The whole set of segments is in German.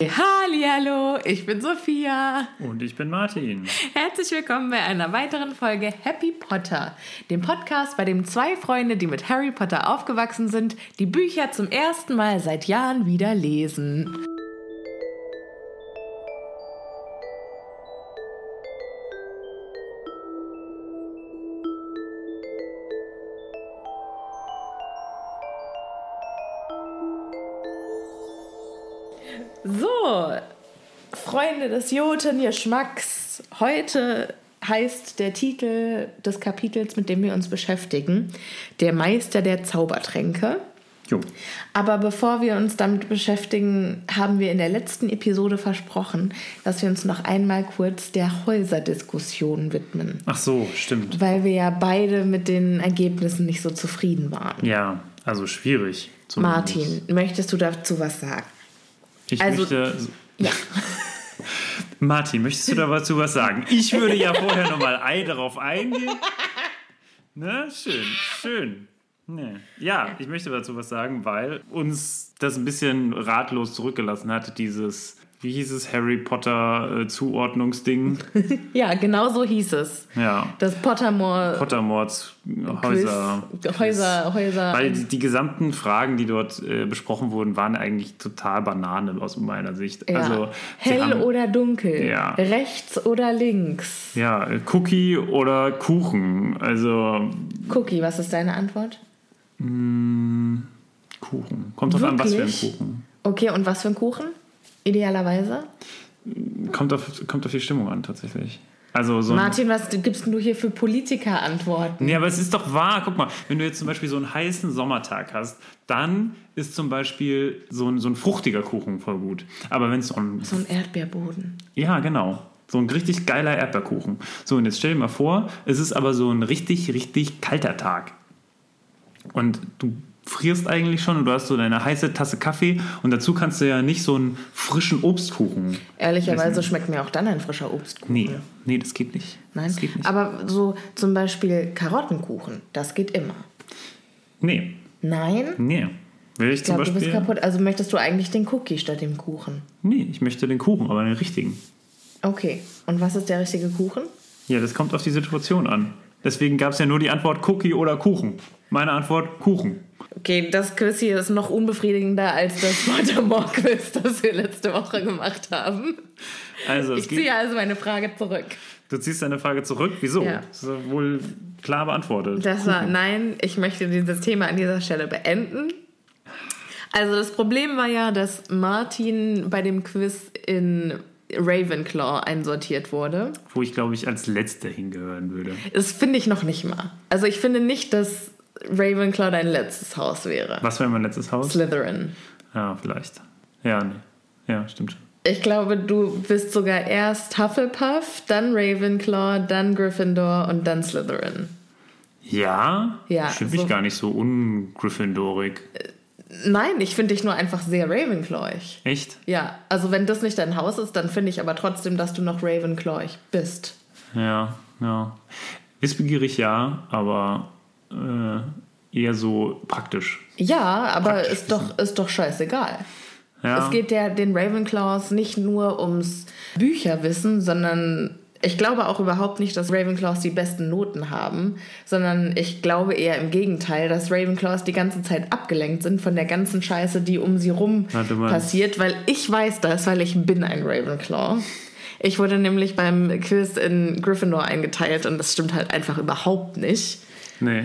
Hallihallo, ich bin Sophia. Und ich bin Martin. Herzlich willkommen bei einer weiteren Folge Happy Potter, dem Podcast, bei dem zwei Freunde, die mit Harry Potter aufgewachsen sind, die Bücher zum ersten Mal seit Jahren wieder lesen. So, Freunde des Jotungeschmacks. Heute heißt der Titel des Kapitels, mit dem wir uns beschäftigen, Der Meister der Zaubertränke. Jo. Aber bevor wir uns damit beschäftigen, haben wir in der letzten Episode versprochen, dass wir uns noch einmal kurz der Häuserdiskussion widmen. Ach so, stimmt. Weil wir ja beide mit den Ergebnissen nicht so zufrieden waren. Ja, also schwierig. Martin, möchtest du dazu was sagen? Ich also- möchte. Ja. Martin, möchtest du dazu was sagen? Ich würde ja vorher nochmal ein, darauf eingehen. Ne? Schön, schön. Nee. Ja, ich möchte dazu was sagen, weil uns das ein bisschen ratlos zurückgelassen hat, dieses wie hieß es, Harry Potter äh, Zuordnungsding? Ja, genau so hieß es. Ja. Das Pottermore Pottermords Häuser. Quiz, Häuser, Häuser. Weil die, die gesamten Fragen, die dort äh, besprochen wurden, waren eigentlich total Banane aus meiner Sicht. ja. Also, Hell haben- oder dunkel? Ja. Rechts oder links? Ja, äh, Cookie oder Kuchen. Also Cookie, was ist deine Antwort? Kuchen. Kommt drauf an, was für ein? Kuchen. Okay, und was für ein Kuchen? Idealerweise? Kommt auf, kommt auf die Stimmung an, tatsächlich. Also so Martin, was gibst du hier für Politiker-Antworten? Nee, aber es ist doch wahr. Guck mal, wenn du jetzt zum Beispiel so einen heißen Sommertag hast, dann ist zum Beispiel so ein, so ein fruchtiger Kuchen voll gut. Aber wenn es so ein. So ein Erdbeerboden. Ja, genau. So ein richtig geiler Erdbeerkuchen. So, und jetzt stell dir mal vor, es ist aber so ein richtig, richtig kalter Tag. Und du frierst eigentlich schon und du hast so deine heiße Tasse Kaffee und dazu kannst du ja nicht so einen frischen Obstkuchen. Ehrlicherweise schmeckt mir auch dann ein frischer Obstkuchen. Nee, nee, das geht nicht. Nein, Das geht nicht. aber so zum Beispiel Karottenkuchen, das geht immer. nee, Nein? nee. Will ich, Ich zum glaube, du bist kaputt. Also möchtest du eigentlich den Cookie statt dem Kuchen? Nee, ich möchte den Kuchen, aber den richtigen. Okay. Und was ist der richtige Kuchen? Ja, das kommt auf die Situation an. Deswegen gab es ja nur die Antwort Cookie oder Kuchen. Meine Antwort Kuchen. Okay, das Quiz hier ist noch unbefriedigender als das Pottermore-Quiz, das wir letzte Woche gemacht haben. Also, Ich ziehe also meine Frage zurück. du ziehst deine Frage zurück. Wieso? Ja. Das ist wohl klar beantwortet. Das war, nein, ich möchte dieses Thema an dieser Stelle beenden. Also das Problem war ja, dass Martin bei dem Quiz in Ravenclaw einsortiert wurde. Wo ich, glaube ich, als Letzter hingehören würde. Das finde ich noch nicht mal. Also ich finde nicht, dass Ravenclaw dein letztes Haus wäre. Was wäre mein letztes Haus? Slytherin. Ja, vielleicht. Ja, nee. Ja, stimmt schon. Ich glaube, du bist sogar erst Hufflepuff, dann Ravenclaw, dann Gryffindor und dann Slytherin. Ja? Ja, Ich finde so- mich gar nicht so ungryffindorig. Nein, ich finde dich nur einfach sehr Ravenclawig. Echt? Ja, also wenn das nicht dein Haus ist, dann finde ich aber trotzdem, dass du noch Ravenclawig bist. Ja, ja. Wissbegierig ja, aber äh, eher so praktisch. Ja, aber Praktisch ist doch, ist doch scheißegal. Ja. Es geht der, den Ravenclaws nicht nur ums Bücherwissen, sondern ich glaube auch überhaupt nicht, dass Ravenclaws die besten Noten haben, sondern ich glaube eher im Gegenteil, dass Ravenclaws die ganze Zeit abgelenkt sind von der ganzen Scheiße, die um sie rum Ja, passiert, weil ich weiß das, weil ich bin ein Ravenclaw. Ich wurde nämlich beim Quiz in Gryffindor eingeteilt und das stimmt halt einfach überhaupt nicht. Nee.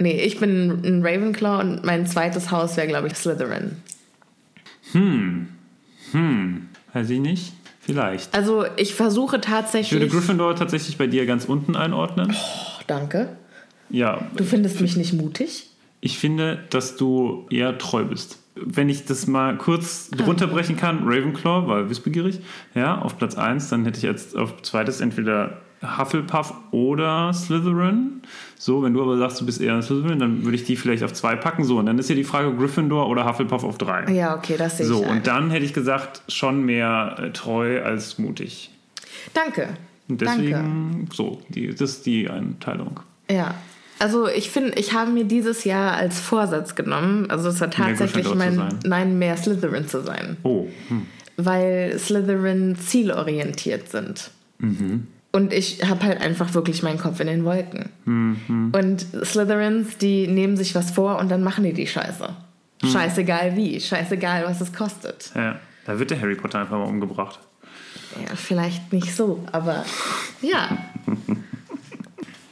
Nee, ich bin ein Ravenclaw und mein zweites Haus wäre, glaube ich, Slytherin. Weiß ich nicht. Vielleicht. Also ich versuche Ich würde tatsächlich. Gryffindor tatsächlich bei dir ganz unten einordnen. Oh, danke. Ja, Du findest mich nicht mutig? ich finde, dass du eher treu bist. Wenn ich das mal kurz Ah. drunter brechen kann, Ravenclaw war wissbegierig, ja, auf Platz 1, dann hätte ich jetzt auf zweites entweder Hufflepuff oder Slytherin. So, wenn du aber sagst, du bist eher ein Slytherin, dann würde ich die vielleicht auf zwei packen. So, und dann ist ja die Frage Gryffindor oder Hufflepuff auf drei. Ja, okay, das sehe So, ich ein. und dann hätte ich gesagt, schon mehr äh, treu als mutig. Danke. Und Danke. deswegen, so, die, das ist die Einteilung. Ja. Also ich finde, ich habe mir dieses Jahr als Vorsatz genommen, also es war tatsächlich mein, nein, mehr Slytherin zu sein. Oh, hm. weil Slytherin zielorientiert sind. Und ich habe halt einfach wirklich meinen Kopf in den Wolken. Und Slytherins, die nehmen sich was vor und dann machen die die Scheiße. Scheißegal wie, scheißegal was es kostet. ja. Da wird der Harry Potter einfach mal umgebracht. Ja, vielleicht nicht so, aber ja.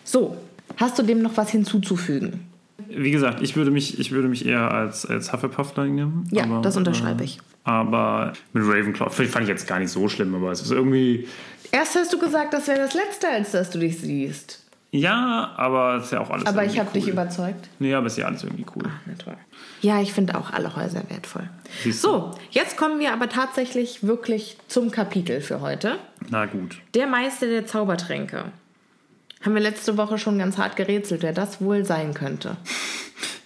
So, hast du dem noch was hinzuzufügen? Wie gesagt, ich würde mich, ich würde mich eher als, als Hufflepuff nehmen. Ja, aber, das unterschreibe ich. Äh, aber mit Ravenclaw fand ich jetzt gar nicht so schlimm, aber es ist irgendwie. Erst hast du gesagt, das wäre das Letzte, als dass du dich siehst. Ja, aber es ist ja auch alles Aber ich habe cool. dich überzeugt. Nee, aber es ist ja alles irgendwie cool. Na toll. Ja, ich finde auch alle Häuser wertvoll. Siehst du? So, jetzt kommen wir aber tatsächlich wirklich zum Kapitel für heute. Na gut. Der Meister der Zaubertränke. Haben wir letzte Woche schon ganz hart gerätselt, wer das wohl sein könnte.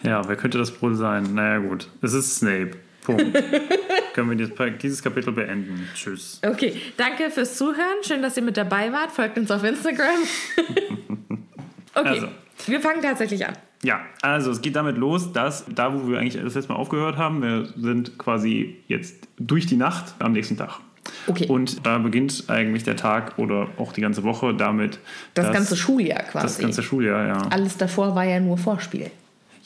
Ja, wer könnte das wohl sein? Naja, gut. Es ist Snape. Punkt. Können wir dieses- dieses Kapitel beenden. Tschüss. Okay, danke fürs Zuhören. Schön, dass ihr mit dabei wart. Folgt uns auf Instagram. okay, Also. wir fangen tatsächlich an. Ja, also es geht damit los, dass da, wo wir eigentlich das letzte Mal aufgehört haben, wir sind quasi jetzt durch die Nacht am nächsten Tag. Okay. Und da beginnt eigentlich der Tag oder auch die ganze Woche damit. Das dass- ganze Schuljahr quasi. Das ganze Schuljahr, ja. Alles davor war ja nur Vorspiel.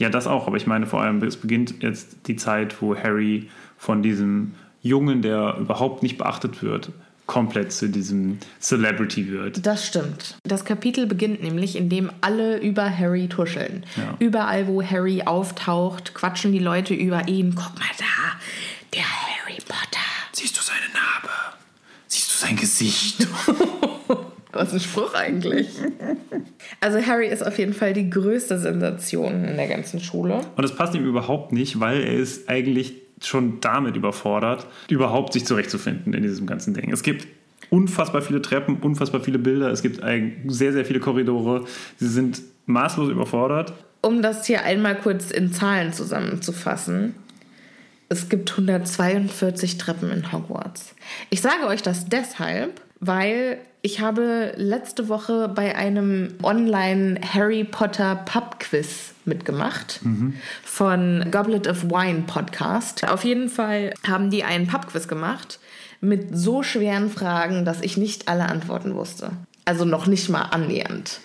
Ja, das auch, aber ich meine vor allem, es beginnt jetzt die Zeit, wo Harry von diesem Jungen, der überhaupt nicht beachtet wird, komplett zu diesem Celebrity wird. Das stimmt. Das Kapitel beginnt nämlich, indem alle über Harry tuscheln. Ja. Überall, wo Harry auftaucht, quatschen die Leute über ihn. Guck mal da, der Harry Potter. Siehst du seine Narbe? Siehst du sein Gesicht? Was ein Spruch eigentlich. Also Harry ist auf jeden Fall die größte Sensation in der ganzen Schule. Und das passt ihm überhaupt nicht, weil er ist eigentlich schon damit überfordert, überhaupt sich zurechtzufinden in diesem ganzen Ding. Es gibt unfassbar viele Treppen, unfassbar viele Bilder, es gibt sehr, sehr viele Korridore. Sie sind maßlos überfordert. Um das hier einmal kurz in Zahlen zusammenzufassen. Es gibt 142 Treppen in Hogwarts. Ich sage euch das deshalb, weil ich habe letzte Woche bei einem Online Harry Potter Pub Quiz mitgemacht von Goblet of Wine Podcast. Auf jeden Fall haben die einen Pub Quiz gemacht mit so schweren Fragen, dass ich nicht alle Antworten wusste. Also noch nicht mal annähernd.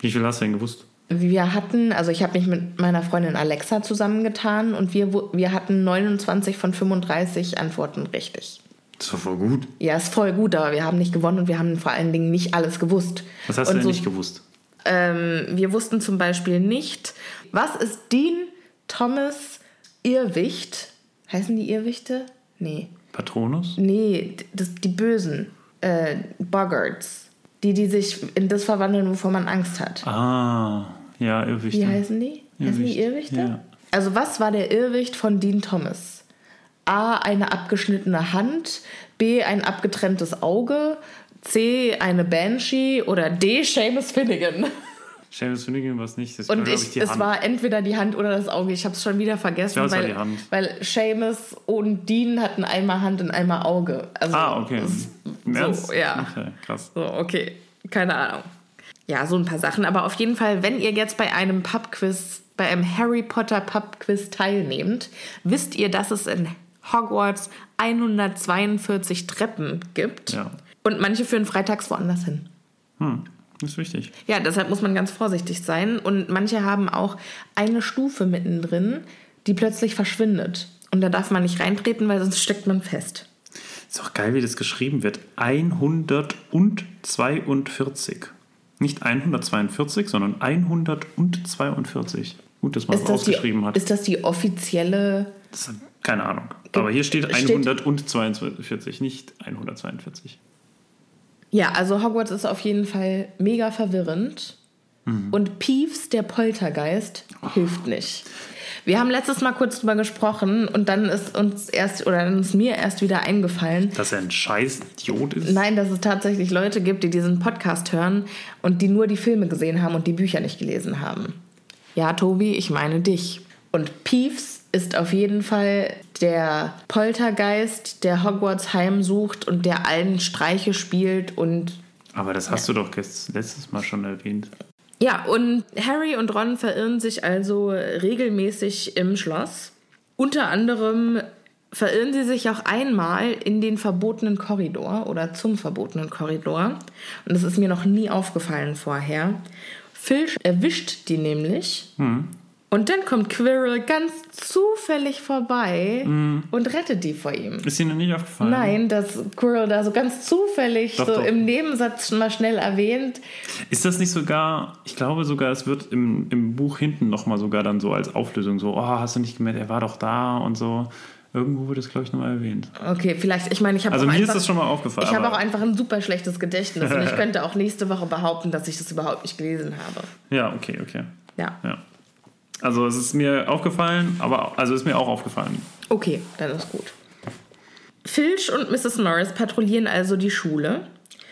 Wie viel hast du denn gewusst? Wir hatten, also ich habe mich mit meiner Freundin Alexa zusammengetan und wir, wir hatten 29 von 35 Antworten richtig. Das ist doch voll gut. Ja, ist voll gut, aber wir haben nicht gewonnen und wir haben vor allen Dingen nicht alles gewusst. Was hast und du denn so, nicht gewusst? Ähm, wir wussten zum Beispiel nicht, was ist Dean Thomas Irrwicht? Heißen die Irrwichte? Nee. Patronus? Nee, das, die Bösen. Äh, Boggarts. Die, die sich in das verwandeln, wovor man Angst hat. Ah, ja, Irrwichte. Wie heißen die? Heißen die Irrwicht, Irrwichte? ja. Also was war der Irrwicht von Dean Thomas? A. Eine abgeschnittene Hand. B. Ein abgetrenntes Auge. C. Eine Banshee. Oder D. Seamus Finnegan. Seamus Finnegan war es nicht. Das war, Und glaub ich, die es Hand. war entweder die Hand oder das Auge. Ich habe es schon wieder vergessen, war weil, die Hand. weil Seamus und Dean hatten einmal Hand und einmal Auge. Also, Ah, okay. Im so, ja. Okay, krass. So, okay. Keine Ahnung. Ja, so ein paar Sachen. Aber auf jeden Fall, wenn ihr jetzt bei einem Pub-Quiz, bei einem Harry Potter Pub-Quiz teilnehmt, wisst ihr, dass es in Hogwarts 142 Treppen gibt. Ja. Und manche führen freitags woanders hin. Hm, ist wichtig. Ja, deshalb muss man ganz vorsichtig sein. Und manche haben auch eine Stufe mittendrin, die plötzlich verschwindet. Und da darf man nicht reintreten, weil sonst steckt man fest. Ist auch geil, wie das geschrieben wird. 142. Nicht 142, sondern 142. Gut, dass man das Ist das, die, ausgeschrieben hat. ist das die offizielle Das ist, keine Ahnung. Aber hier steht Steht- 142, nicht 142. Ja, also Hogwarts ist auf jeden Fall mega verwirrend. Und Peeves, der Poltergeist, hilft nicht. Wir haben letztes Mal kurz drüber gesprochen und dann ist uns erst oder dann ist mir erst wieder eingefallen, Dass er ein scheiß Idiot ist. nein, dass es tatsächlich Leute gibt, die diesen Podcast hören und die nur die Filme gesehen haben und die Bücher nicht gelesen haben. Ja, Tobi, ich meine dich. Und Peeves ist auf jeden Fall der Poltergeist, der Hogwarts heimsucht und der allen Streiche spielt und Aber das hast du doch letztes Mal schon erwähnt. Ja, und Harry und Ron verirren sich also regelmäßig im Schloss. Unter anderem verirren sie sich auch einmal in den verbotenen Korridor oder zum verbotenen Korridor. Und das ist mir noch nie aufgefallen vorher. Filch erwischt die nämlich. Und dann kommt Quirrell ganz zufällig vorbei und rettet die vor ihm. Ist noch nicht aufgefallen? Nein, dass Quirrell da so ganz zufällig Doch, so doch. im Nebensatz mal schnell erwähnt. Ist das nicht sogar, ich glaube sogar, es wird im, im Buch hinten nochmal sogar dann so als Auflösung so, oh, hast du nicht gemerkt, er war doch da und so. Irgendwo wird es, glaube ich, nochmal erwähnt. Okay, vielleicht, ich meine, ich habe Also mir einfach, ist das schon mal aufgefallen. Ich habe auch einfach ein super schlechtes Gedächtnis und ich könnte auch nächste Woche behaupten, dass ich das überhaupt nicht gelesen habe. Ja, okay, okay. Ja. Ja. Also es ist mir aufgefallen, aber also ist mir auch aufgefallen. Okay, dann ist gut. Filch und Mrs. Norris patrouillieren also die Schule.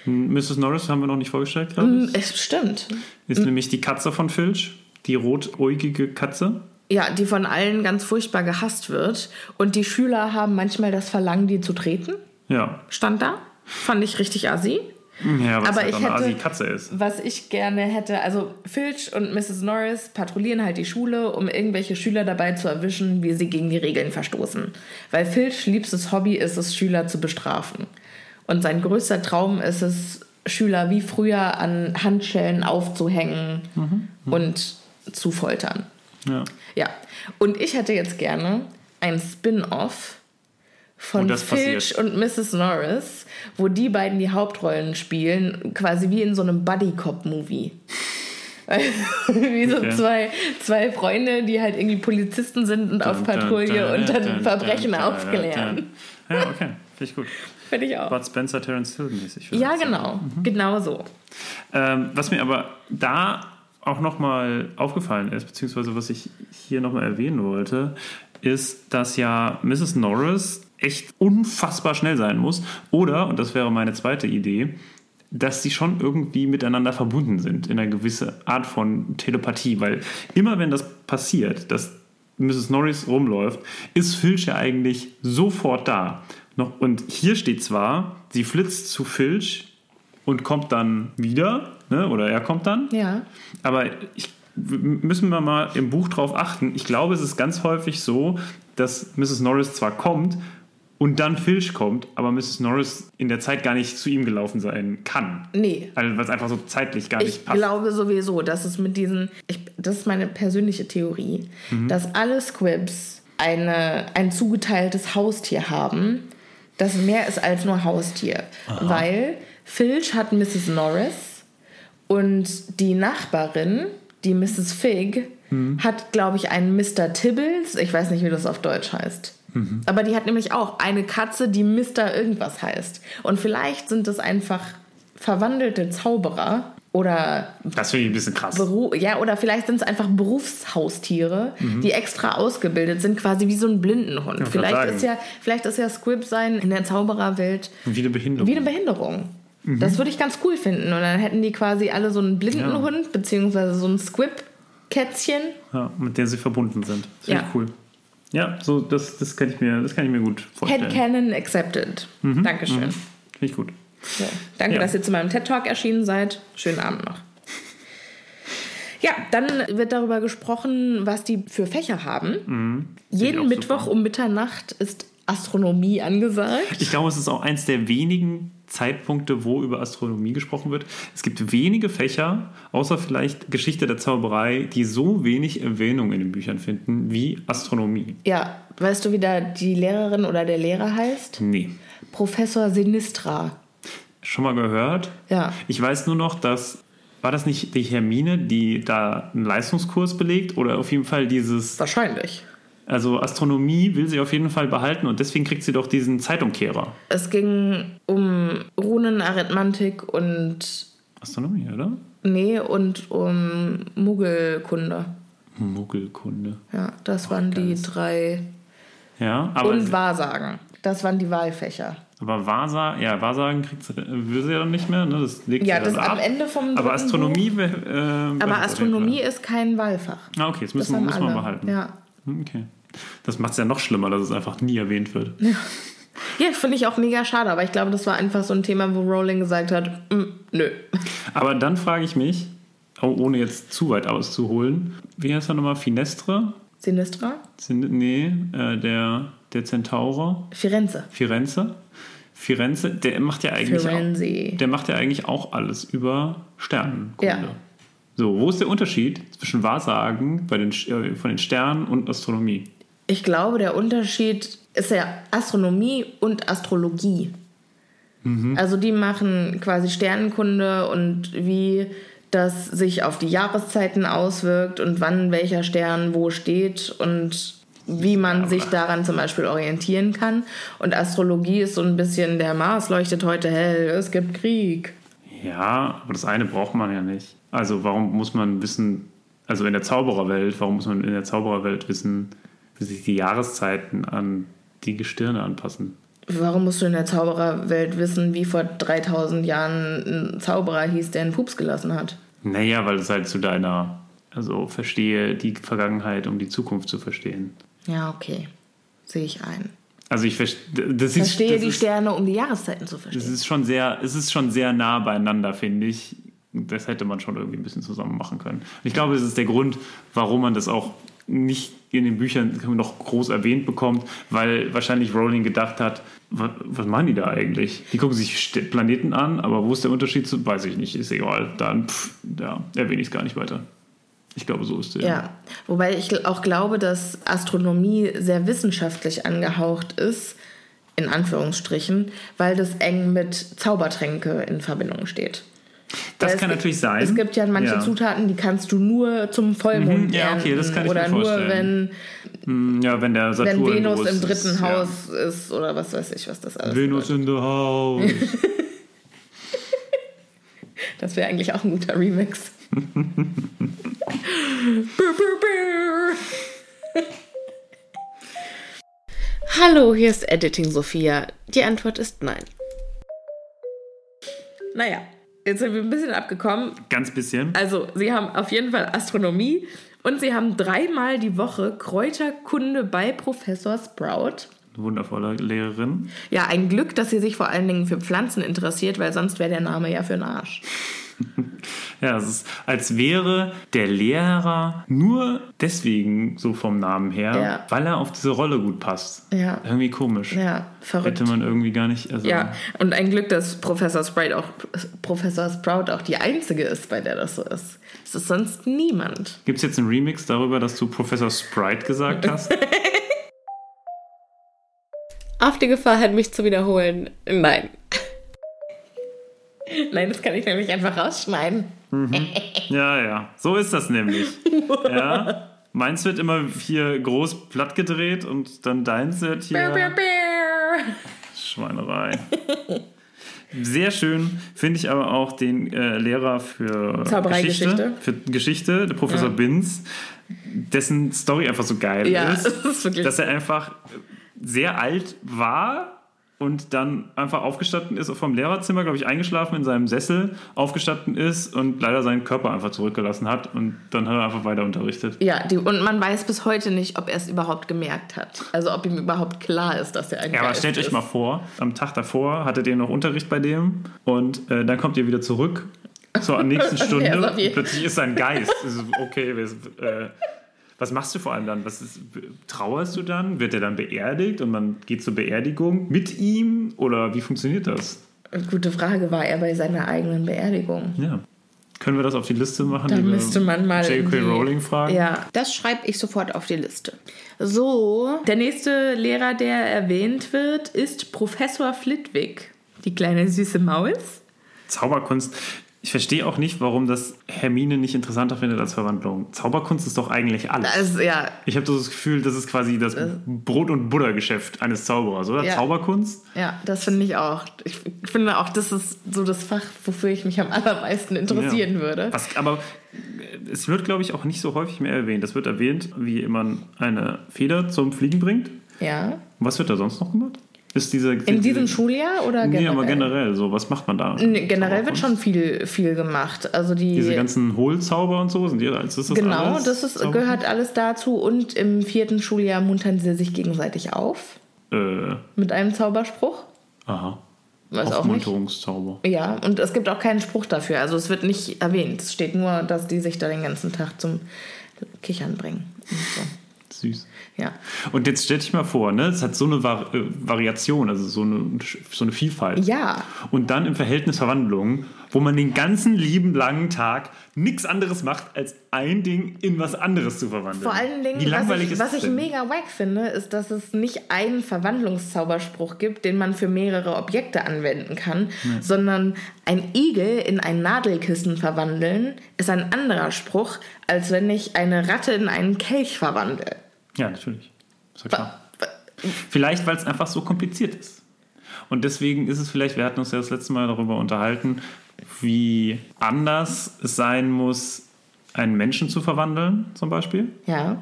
Mrs. Norris haben wir noch nicht vorgestellt, glaube ich. Es stimmt. Ist nämlich die Katze von Filch, die rotäugige Katze. Ja, die von allen ganz furchtbar gehasst wird. Und die Schüler haben manchmal das Verlangen, die zu treten. Ja. Stand da. Fand ich richtig assi. Ja, was Aber halt ich hätte- Asi-Katze ist. Was ich gerne hätte, also Filch und Mrs. Norris patrouillieren halt die Schule, um irgendwelche Schüler dabei zu erwischen, wie sie gegen die Regeln verstoßen. Weil Filch liebstes Hobby ist es, Schüler zu bestrafen. Und sein größter Traum ist es, Schüler wie früher an Handschellen aufzuhängen und zu foltern. Ja. Ja, und ich hätte jetzt gerne ein Spin-off von das Filch passiert. und Mrs. Norris, wo die beiden die Hauptrollen spielen, quasi wie in so einem Buddy-Cop-Movie. wie so Okay. zwei, zwei Freunde, die halt irgendwie Polizisten sind und auf Patrouille und dann Verbrechen aufklären. Ja, okay. Finde ich gut. Finde ich auch. Bud Spencer, Terence Hill mäßig. Ja, genau. Genau so. Ähm, was mir aber da auch nochmal aufgefallen ist, beziehungsweise was ich hier nochmal erwähnen wollte, ist, dass ja Mrs. Norris echt unfassbar schnell sein muss. Oder, und das wäre meine zweite Idee, dass sie schon irgendwie miteinander verbunden sind in einer gewissen Art von Telepathie. Weil immer wenn das passiert, dass Mrs. Norris rumläuft, ist Filch ja eigentlich sofort da. Noch, und hier steht zwar, sie flitzt zu Filch und kommt dann wieder, ne? oder er kommt dann. Ja. Aber ich, müssen wir mal im Buch drauf achten. Ich glaube, es ist ganz häufig so, dass Mrs. Norris zwar kommt und dann Filch kommt, aber Mrs. Norris in der Zeit gar nicht zu ihm gelaufen sein kann. Nee. Also, weil es einfach so zeitlich gar nicht Ich passt. glaube sowieso, dass es mit diesen, ich, das ist meine persönliche Theorie, Mhm. dass alle Squibs eine, ein zugeteiltes Haustier haben, das mehr ist als nur Haustier. Weil Filch hat Mrs. Norris und die Nachbarin, die Mrs. Fig, Mhm. hat, glaube ich, einen Mr. Tibbles. Ich weiß nicht, wie das auf Deutsch heißt. Mhm. Aber die hat nämlich auch eine Katze, die Mr. irgendwas heißt. Und vielleicht sind das einfach verwandelte Zauberer oder das finde ich ein bisschen krass. Beru ja, oder vielleicht sind es einfach Berufshaustiere, die extra ausgebildet sind, quasi wie so ein Blindenhund. vielleicht ist ja, vielleicht ist ja Squib sein in der Zaubererwelt Wie eine Behinderung. wie eine Behinderung. Mhm. Das würde ich ganz cool finden. Und dann hätten die quasi alle so einen Blindenhund, beziehungsweise so ein Squib-Kätzchen. ja, mit der sie verbunden sind. Finde Ja. ich cool. Ja, so, das, das, kann ich mir, das kann ich mir gut vorstellen. Headcanon accepted. Dankeschön. Finde ich gut. So, danke, Ja. dass ihr zu meinem TED-Talk erschienen seid. Schönen Abend noch. Ja, dann wird darüber gesprochen, was die für Fächer haben. Mhm. Jeden Mittwoch super. um Mitternacht ist Astronomie angesagt. Ich glaube, es ist auch eins der wenigen Zeitpunkte, wo über Astronomie gesprochen wird. Es gibt wenige Fächer, außer vielleicht Geschichte der Zauberei, die so wenig Erwähnung in den Büchern finden wie Astronomie. Ja, weißt du, wie da die Lehrerin oder der Lehrer heißt? Nee. Professor Sinistra. Schon mal gehört? Ja. Ich weiß nur noch, dass. War das nicht die Hermine, die da einen Leistungskurs belegt? Oder auf jeden Fall dieses. Wahrscheinlich. Also Astronomie will sie auf jeden Fall behalten und deswegen kriegt sie doch diesen Zeitumkehrer. Es ging um Runenarithmantik und. Astronomie, oder? Nee, und um Muggelkunde. Muggelkunde. Ja, das waren die drei. Ja, aber. Und Wahrsagen. Das waren die Wahlfächer. Aber Wahrsagen, ja, Wahrsagen kriegt sie, will sie ja dann nicht mehr, ne? Das legt Ja, sie dann das ab. am Ende vom Aber Astronomie. Äh, Aber Astronomie ist kein Wahlfach. Ah, okay, das Das müssen, wir- haben müssen wir behalten. Ja. Okay. Das macht es ja noch schlimmer, dass es einfach nie erwähnt wird. Ja, finde ich auch mega schade, aber ich glaube, das war einfach so ein Thema, wo Rowling gesagt hat, "Mm, nö. Aber dann frage ich mich, oh, ohne jetzt zu weit auszuholen, wie heißt er nochmal? Finestre? Sinistra? Sind, nee, äh, der, der Zentaure? Firenze. Firenze? Firenze, der macht ja eigentlich Firenze. auch, der macht ja eigentlich auch alles über Sternenkunde. Ja. So, wo ist der Unterschied zwischen Wahrsagen bei den, äh, von den Sternen und Astronomie? Ich glaube, der Unterschied ist ja Astronomie und Astrologie. Also die machen quasi Sternenkunde und wie das sich auf die Jahreszeiten auswirkt und wann welcher Stern wo steht und wie man sich daran zum Beispiel orientieren kann. Und Astrologie ist so ein bisschen, der Mars leuchtet heute hell, es gibt Krieg. Ja, aber das eine braucht man ja nicht. Also warum muss man wissen, also in der Zaubererwelt, warum muss man in der Zaubererwelt wissen, wie sich die Jahreszeiten an die Gestirne anpassen? Warum musst du in der Zaubererwelt wissen, wie vor 3000 Jahren ein Zauberer hieß, der einen Pups gelassen hat? Naja, weil es halt zu deiner, also verstehe die Vergangenheit, um die Zukunft zu verstehen. Ja, okay. Sehe ich ein. Also ich verstehe, das ist, Verstehe das die ist, Sterne, um die Jahreszeiten zu das verstehen. ist schon sehr, es ist schon sehr nah beieinander, finde ich. Das hätte man schon irgendwie ein bisschen zusammen machen können. Und ich glaube, das ist der Grund, warum man das auch nicht in den Büchern noch groß erwähnt bekommt, weil wahrscheinlich Rowling gedacht hat, was, machen die da eigentlich? Die gucken sich Planeten an, aber wo ist der Unterschied zu, weiß ich nicht, ist egal. Dann, pff, ja, erwähne ich es gar nicht weiter. Ich glaube, so ist der. Ja, wobei ich auch glaube, dass Astronomie sehr wissenschaftlich angehaucht ist, in Anführungsstrichen, weil das eng mit Zaubertränke in Verbindung steht. Das kann natürlich sein. Es gibt ja manche Ja. Zutaten, die kannst du nur zum Vollmond Mhm, ja, okay, das kann ich Oder mir nur vorstellen. wenn, Ja, wenn der Saturn wenn Venus im dritten ist, Haus ist oder was weiß ich, was das Ja. alles Venus bedeutet. in the house. Das wäre eigentlich auch ein guter Remix. Hallo, hier ist Editing Sophia. Die Antwort ist nein. Naja, jetzt sind wir ein bisschen abgekommen. Ganz bisschen. Also, sie haben auf jeden Fall Astronomie und sie haben dreimal die Woche Kräuterkunde bei Professor Sprout. Wundervolle Lehrerin. Ja, ein Glück, dass sie sich vor allen Dingen für Pflanzen interessiert, weil sonst wäre der Name ja für den Arsch. Ja, es ist, als wäre der Lehrer nur deswegen so vom Namen her, Ja. weil er auf diese Rolle gut passt. Ja. Irgendwie komisch. Ja, verrückt. Hätte man irgendwie gar nicht. Also, Ja, und ein Glück, dass Professor Sprout auch, Professor Sprout auch die einzige ist, bei der das so ist. Es ist sonst niemand. Gibt es jetzt einen Remix darüber, dass du Professor Sprite gesagt hast? Auf die Gefahr hin, mich zu wiederholen. Nein. Nein, das kann ich nämlich einfach rausschneiden. ja, ja. So ist das nämlich. ja. Meins wird immer hier groß platt gedreht und dann deins wird Brr, brr, hier. brr. Schweinerei. Sehr schön finde ich aber auch den äh, Lehrer für Zaubereigeschichte. Geschichte, für Geschichte, der Professor Ja. Binz, dessen Story einfach so geil Ja, ist, ist wirklich- dass er einfach sehr alt war und dann einfach aufgestanden ist vom Lehrerzimmer, glaube ich, eingeschlafen in seinem Sessel, aufgestanden ist und leider seinen Körper einfach zurückgelassen hat und dann hat er einfach weiter unterrichtet. Ja, die, und man weiß bis heute nicht, ob er es überhaupt gemerkt hat. Also ob ihm überhaupt klar ist, dass er ein Ja, aber stellt euch ist. mal vor, am Tag davor hattet ihr noch Unterricht bei dem und äh, dann kommt ihr wieder zurück zur nächsten Stunde und plötzlich ist ein Geist. Okay, wir- äh, was machst du vor allem dann? Was ist, trauerst du dann? Wird er dann beerdigt und man geht zur Beerdigung mit ihm? Oder wie funktioniert das? Gute Frage, war er bei seiner eigenen Beerdigung? Ja. Können wir das auf die Liste machen? Da die wir müsste man mal. J.K. Rowling fragen? Ja, das schreibe ich sofort auf die Liste. So, der nächste Lehrer, der erwähnt wird, ist Professor Flitwick. Die kleine süße Maus. Zauberkunst. Ich verstehe auch nicht, warum das Hermine nicht interessanter findet als Verwandlung. Zauberkunst ist doch eigentlich alles. Also, ja, Ich habe so das Gefühl, das ist quasi das Brot- und Buttergeschäft eines Zauberers, oder? Ja. Zauberkunst? ja, das finde ich auch. Ich finde auch, das ist so das Fach, wofür ich mich am allermeisten interessieren Ja. würde. Was, aber äh, es wird, glaube ich, auch nicht so häufig mehr erwähnt. Es wird erwähnt, wie man eine Feder zum Fliegen bringt. Ja. Was wird da sonst noch gemacht? Ist diese, In diesem Schuljahr oder Nee, generell? aber generell, so, was macht man da? Nee, generell wird schon viel, viel gemacht. Also die. Diese ganzen Hohlzauber und so, sind die, ist das Genau, alles das ist, Zauberkunst? gehört alles dazu. Und im vierten Schuljahr muntern sie sich gegenseitig auf Äh, mit einem Zauberspruch. aha. Nicht. Aufmunterungszauber. Ja, und es gibt auch keinen Spruch dafür. Also es wird nicht erwähnt. Es steht nur, dass die sich da den ganzen Tag zum Kichern bringen. Und so. Süß. Ja. Und jetzt stell dich mal vor, ne? Es hat so eine Vari äh, Variation, also so eine, so eine Vielfalt. Ja. Und dann im Verhältnis Verwandlung, wo man den ganzen lieben langen Tag nichts anderes macht, als ein Ding in was anderes zu verwandeln. Vor allen Dingen, Wie langweilig was ich, was ich denn? mega wack finde, ist, dass es nicht einen Verwandlungszauberspruch gibt, den man für mehrere Objekte anwenden kann, sondern ein Igel in ein Nadelkissen verwandeln ist ein anderer Spruch, als wenn ich eine Ratte in einen Kelch verwandle. Ja, natürlich. Ist ja klar. Vielleicht, weil es einfach so kompliziert ist. Und deswegen ist es vielleicht, wir hatten uns ja das letzte Mal darüber unterhalten, wie anders es sein muss, einen Menschen zu verwandeln, zum Beispiel. Ja.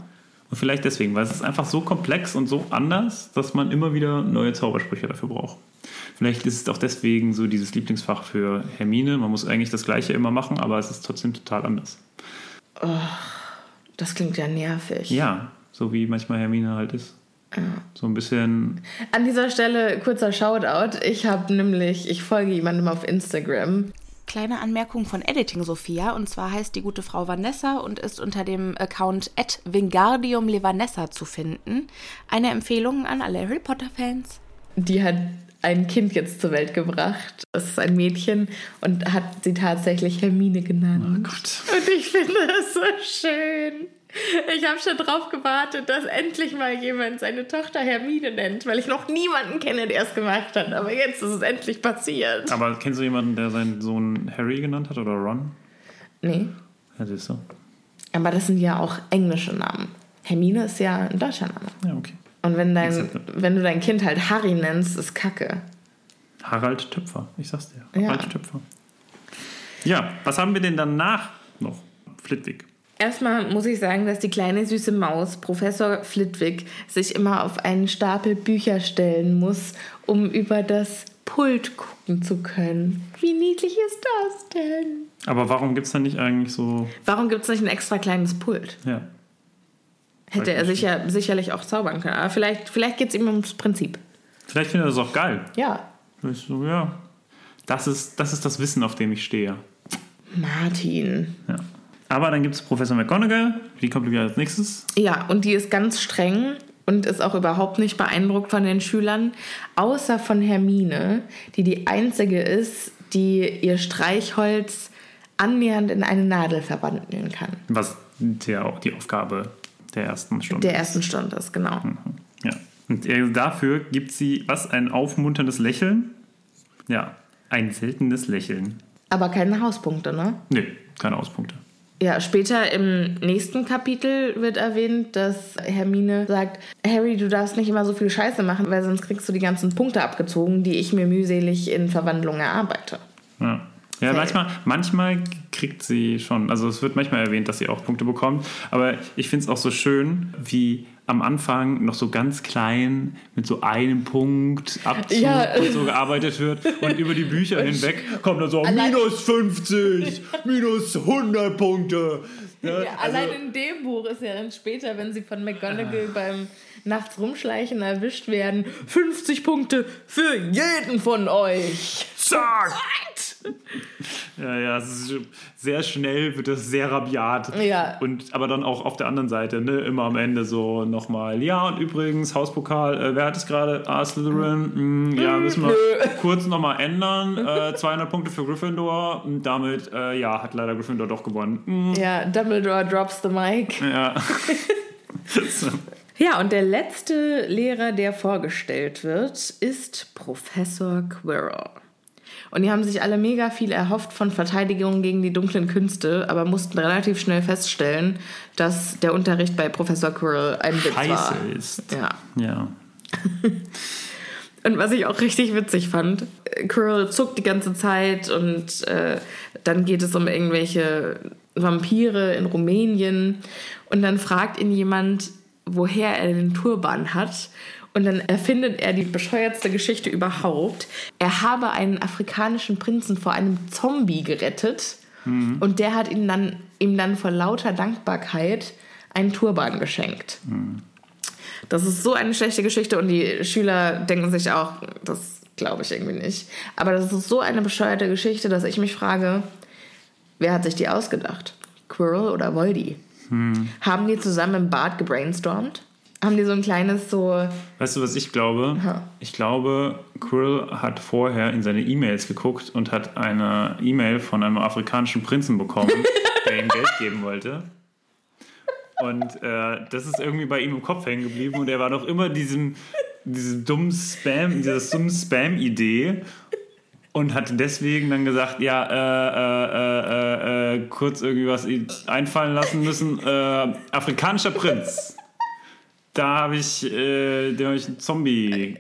Und vielleicht deswegen, weil es ist einfach so komplex und so anders, dass man immer wieder neue Zaubersprüche dafür braucht. Vielleicht ist es auch deswegen so dieses Lieblingsfach für Hermine. Man muss eigentlich das Gleiche immer machen, aber es ist trotzdem total anders. Das klingt ja nervig. Ja, so wie manchmal Hermine halt ist. So ein bisschen. An dieser Stelle kurzer Shoutout. Ich habe nämlich, ich folge jemandem auf Instagram. Kleine Anmerkung von Editing Sophia und zwar heißt die gute Frau Vanessa und ist unter dem Account Vingardium Levanessa zu finden. Eine Empfehlung an alle Harry Potter Fans. Die hat ein Kind jetzt zur Welt gebracht. Es ist ein Mädchen und hat sie tatsächlich Hermine genannt. Oh Gott. Und ich finde das so schön. Ich habe schon drauf gewartet, dass endlich mal jemand seine Tochter Hermine nennt, weil ich noch niemanden kenne, der es gemacht hat. Aber jetzt ist es endlich passiert. Aber kennst du jemanden, der seinen Sohn Harry genannt hat oder Ron? Nee. Ja, ist so. Aber das sind ja auch englische Namen. Hermine ist ja ein deutscher Name. Ja, okay. Und wenn, dein, wenn du dein Kind halt Harry nennst, ist Kacke. Harald Töpfer, ich sag's dir. Ja. Harald Töpfer. Ja, was haben wir denn danach noch? Flitwick. Erstmal muss ich sagen, dass die kleine süße Maus, Professor Flitwick, sich immer auf einen Stapel Bücher stellen muss, um über das Pult gucken zu können. Wie niedlich ist das denn? Aber warum gibt's da nicht eigentlich so. Warum gibt es nicht ein extra kleines Pult? Ja. Hätte er sicher, sicherlich auch zaubern können. Aber vielleicht, vielleicht geht es ihm ums Prinzip. Vielleicht findet er das auch geil. Ja. Ich so, ja. Das ist, das ist das Wissen, auf dem ich stehe. Martin. Ja. Aber dann gibt es Professor McGonagall, die kommt wieder als nächstes. Ja, und die ist ganz streng und ist auch überhaupt nicht beeindruckt von den Schülern, außer von Hermine, die die einzige ist, die ihr Streichholz annähernd in eine Nadel verwandeln kann. Was ja auch die Aufgabe der ersten Stunde Der ersten Stunde ist, genau. Ja. Und er- dafür gibt sie was? Ein aufmunterndes Lächeln? Ja, ein seltenes Lächeln. Aber keine Hauspunkte, ne? Nee, keine Auspunkte. Ja, später im nächsten Kapitel wird erwähnt, dass Hermine sagt, Harry, du darfst nicht immer so viel Scheiße machen, weil sonst kriegst du die ganzen Punkte abgezogen, die ich mir mühselig in Verwandlung erarbeite. Ja. Ja, manchmal, manchmal kriegt sie schon, also es wird manchmal erwähnt, dass sie auch Punkte bekommt, aber ich finde es auch so schön, wie am Anfang noch so ganz klein mit so einem Punkt Abzug Ja. und so gearbeitet wird und über die Bücher hinweg kommt dann so minus 50, minus 100 Punkte. Ja, Ja, also- allein in dem Buch ist ja dann später, wenn sie von McGonagall beim nachts rumschleichen erwischt werden, 50 Punkte für jeden von euch. Zack! Ja, ja, es ist sehr schnell wird das sehr rabiat. Ja. Und aber dann auch auf der anderen Seite, ne, immer am Ende so nochmal, ja, und übrigens, Hauspokal, äh, wer hat es gerade? Ah, Slytherin, hm, ja, müssen wir kurz nochmal ändern. Äh, 200 Punkte für Gryffindor. Und damit, äh, ja, hat leider Gryffindor doch gewonnen. Hm, Ja, Dumbledore drops the mic. ja. Ja, und der letzte Lehrer, der vorgestellt wird, ist Professor Quirrell. Und die haben sich alle mega viel erhofft von Verteidigung gegen die dunklen Künste, aber mussten relativ schnell feststellen, dass der Unterricht bei Professor Quirrell ein Witz war. Scheiße ist. Ja. Ja. Und was ich auch richtig witzig fand, Quirrell zuckt die ganze Zeit und äh, dann geht es um irgendwelche Vampire in Rumänien und dann fragt ihn jemand, woher er den Turban hat. Und dann erfindet er die bescheuertste Geschichte überhaupt. Er habe einen afrikanischen Prinzen vor einem Zombie gerettet und der hat ihm dann, ihm dann vor lauter Dankbarkeit einen Turban geschenkt. Das ist so eine schlechte Geschichte und die Schüler denken sich auch, das glaube ich irgendwie nicht. Aber das ist so eine bescheuerte Geschichte, dass ich mich frage, wer hat sich die ausgedacht? Quirrell oder Voldy? Haben die zusammen im Bad gebrainstormt? Haben die so ein kleines so, Weißt du, was ich glaube? Ha. Ich glaube, Quirrell hat vorher in seine E-Mails geguckt und hat eine E-Mail von einem afrikanischen Prinzen bekommen, der ihm Geld geben wollte. Und äh, das ist irgendwie bei ihm im Kopf hängen geblieben und er war noch immer diesem, diesem dummen Spam, dieser dummen Spam-Idee und hat deswegen dann gesagt, ja, äh, äh, äh, äh, kurz irgendwie was einfallen lassen müssen. Äh, afrikanischer Prinz. Da habe ich, äh, da hab ich einen Zombie,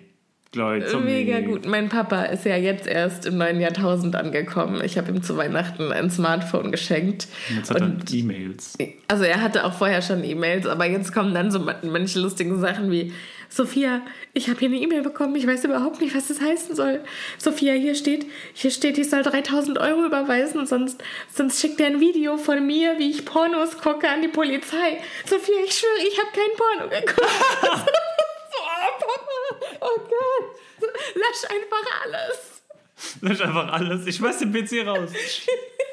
glaube ich. Zombie. mega gut. Mein Papa ist ja jetzt erst im neuen Jahrtausend angekommen. Ich habe ihm zu Weihnachten ein Smartphone geschenkt. Jetzt hat Und er E-Mails. Also er hatte auch vorher schon E-Mails, aber jetzt kommen dann so manche lustigen Sachen wie Sophia, ich habe hier eine E-Mail bekommen, ich weiß überhaupt nicht, was das heißen soll. Sophia, hier steht, hier steht, ich soll 3000 Euro überweisen, sonst, sonst schickt er ein Video von mir, wie ich Pornos gucke an die Polizei. Sophia, ich schwöre, ich habe kein Porno geguckt. oh, oh Gott, lösch einfach alles. Lösch einfach alles, ich schmeiß den PC raus.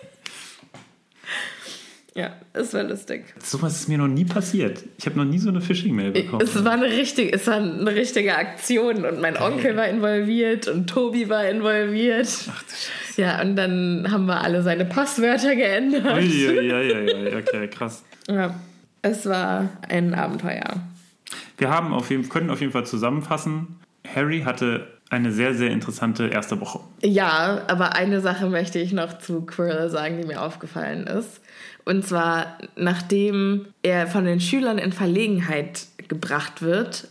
Ja, es war lustig. Sowas ist mir noch nie passiert. Ich habe noch nie so eine Phishing-Mail bekommen. Es war eine richtige, es war eine richtige Aktion und mein Onkel war involviert und Tobi war involviert. Ach du Scheiße. Ja, und dann haben wir alle seine Passwörter geändert. Ui, ui, ui, ui, okay, krass. Ja, es war ein Abenteuer. Wir haben auf jeden, können auf jeden Fall zusammenfassen. Harry hatte eine sehr, sehr interessante erste Woche. Ja, aber eine Sache möchte ich noch zu Quirrell sagen, die mir aufgefallen ist. Und zwar, nachdem er von den Schülern in Verlegenheit gebracht wird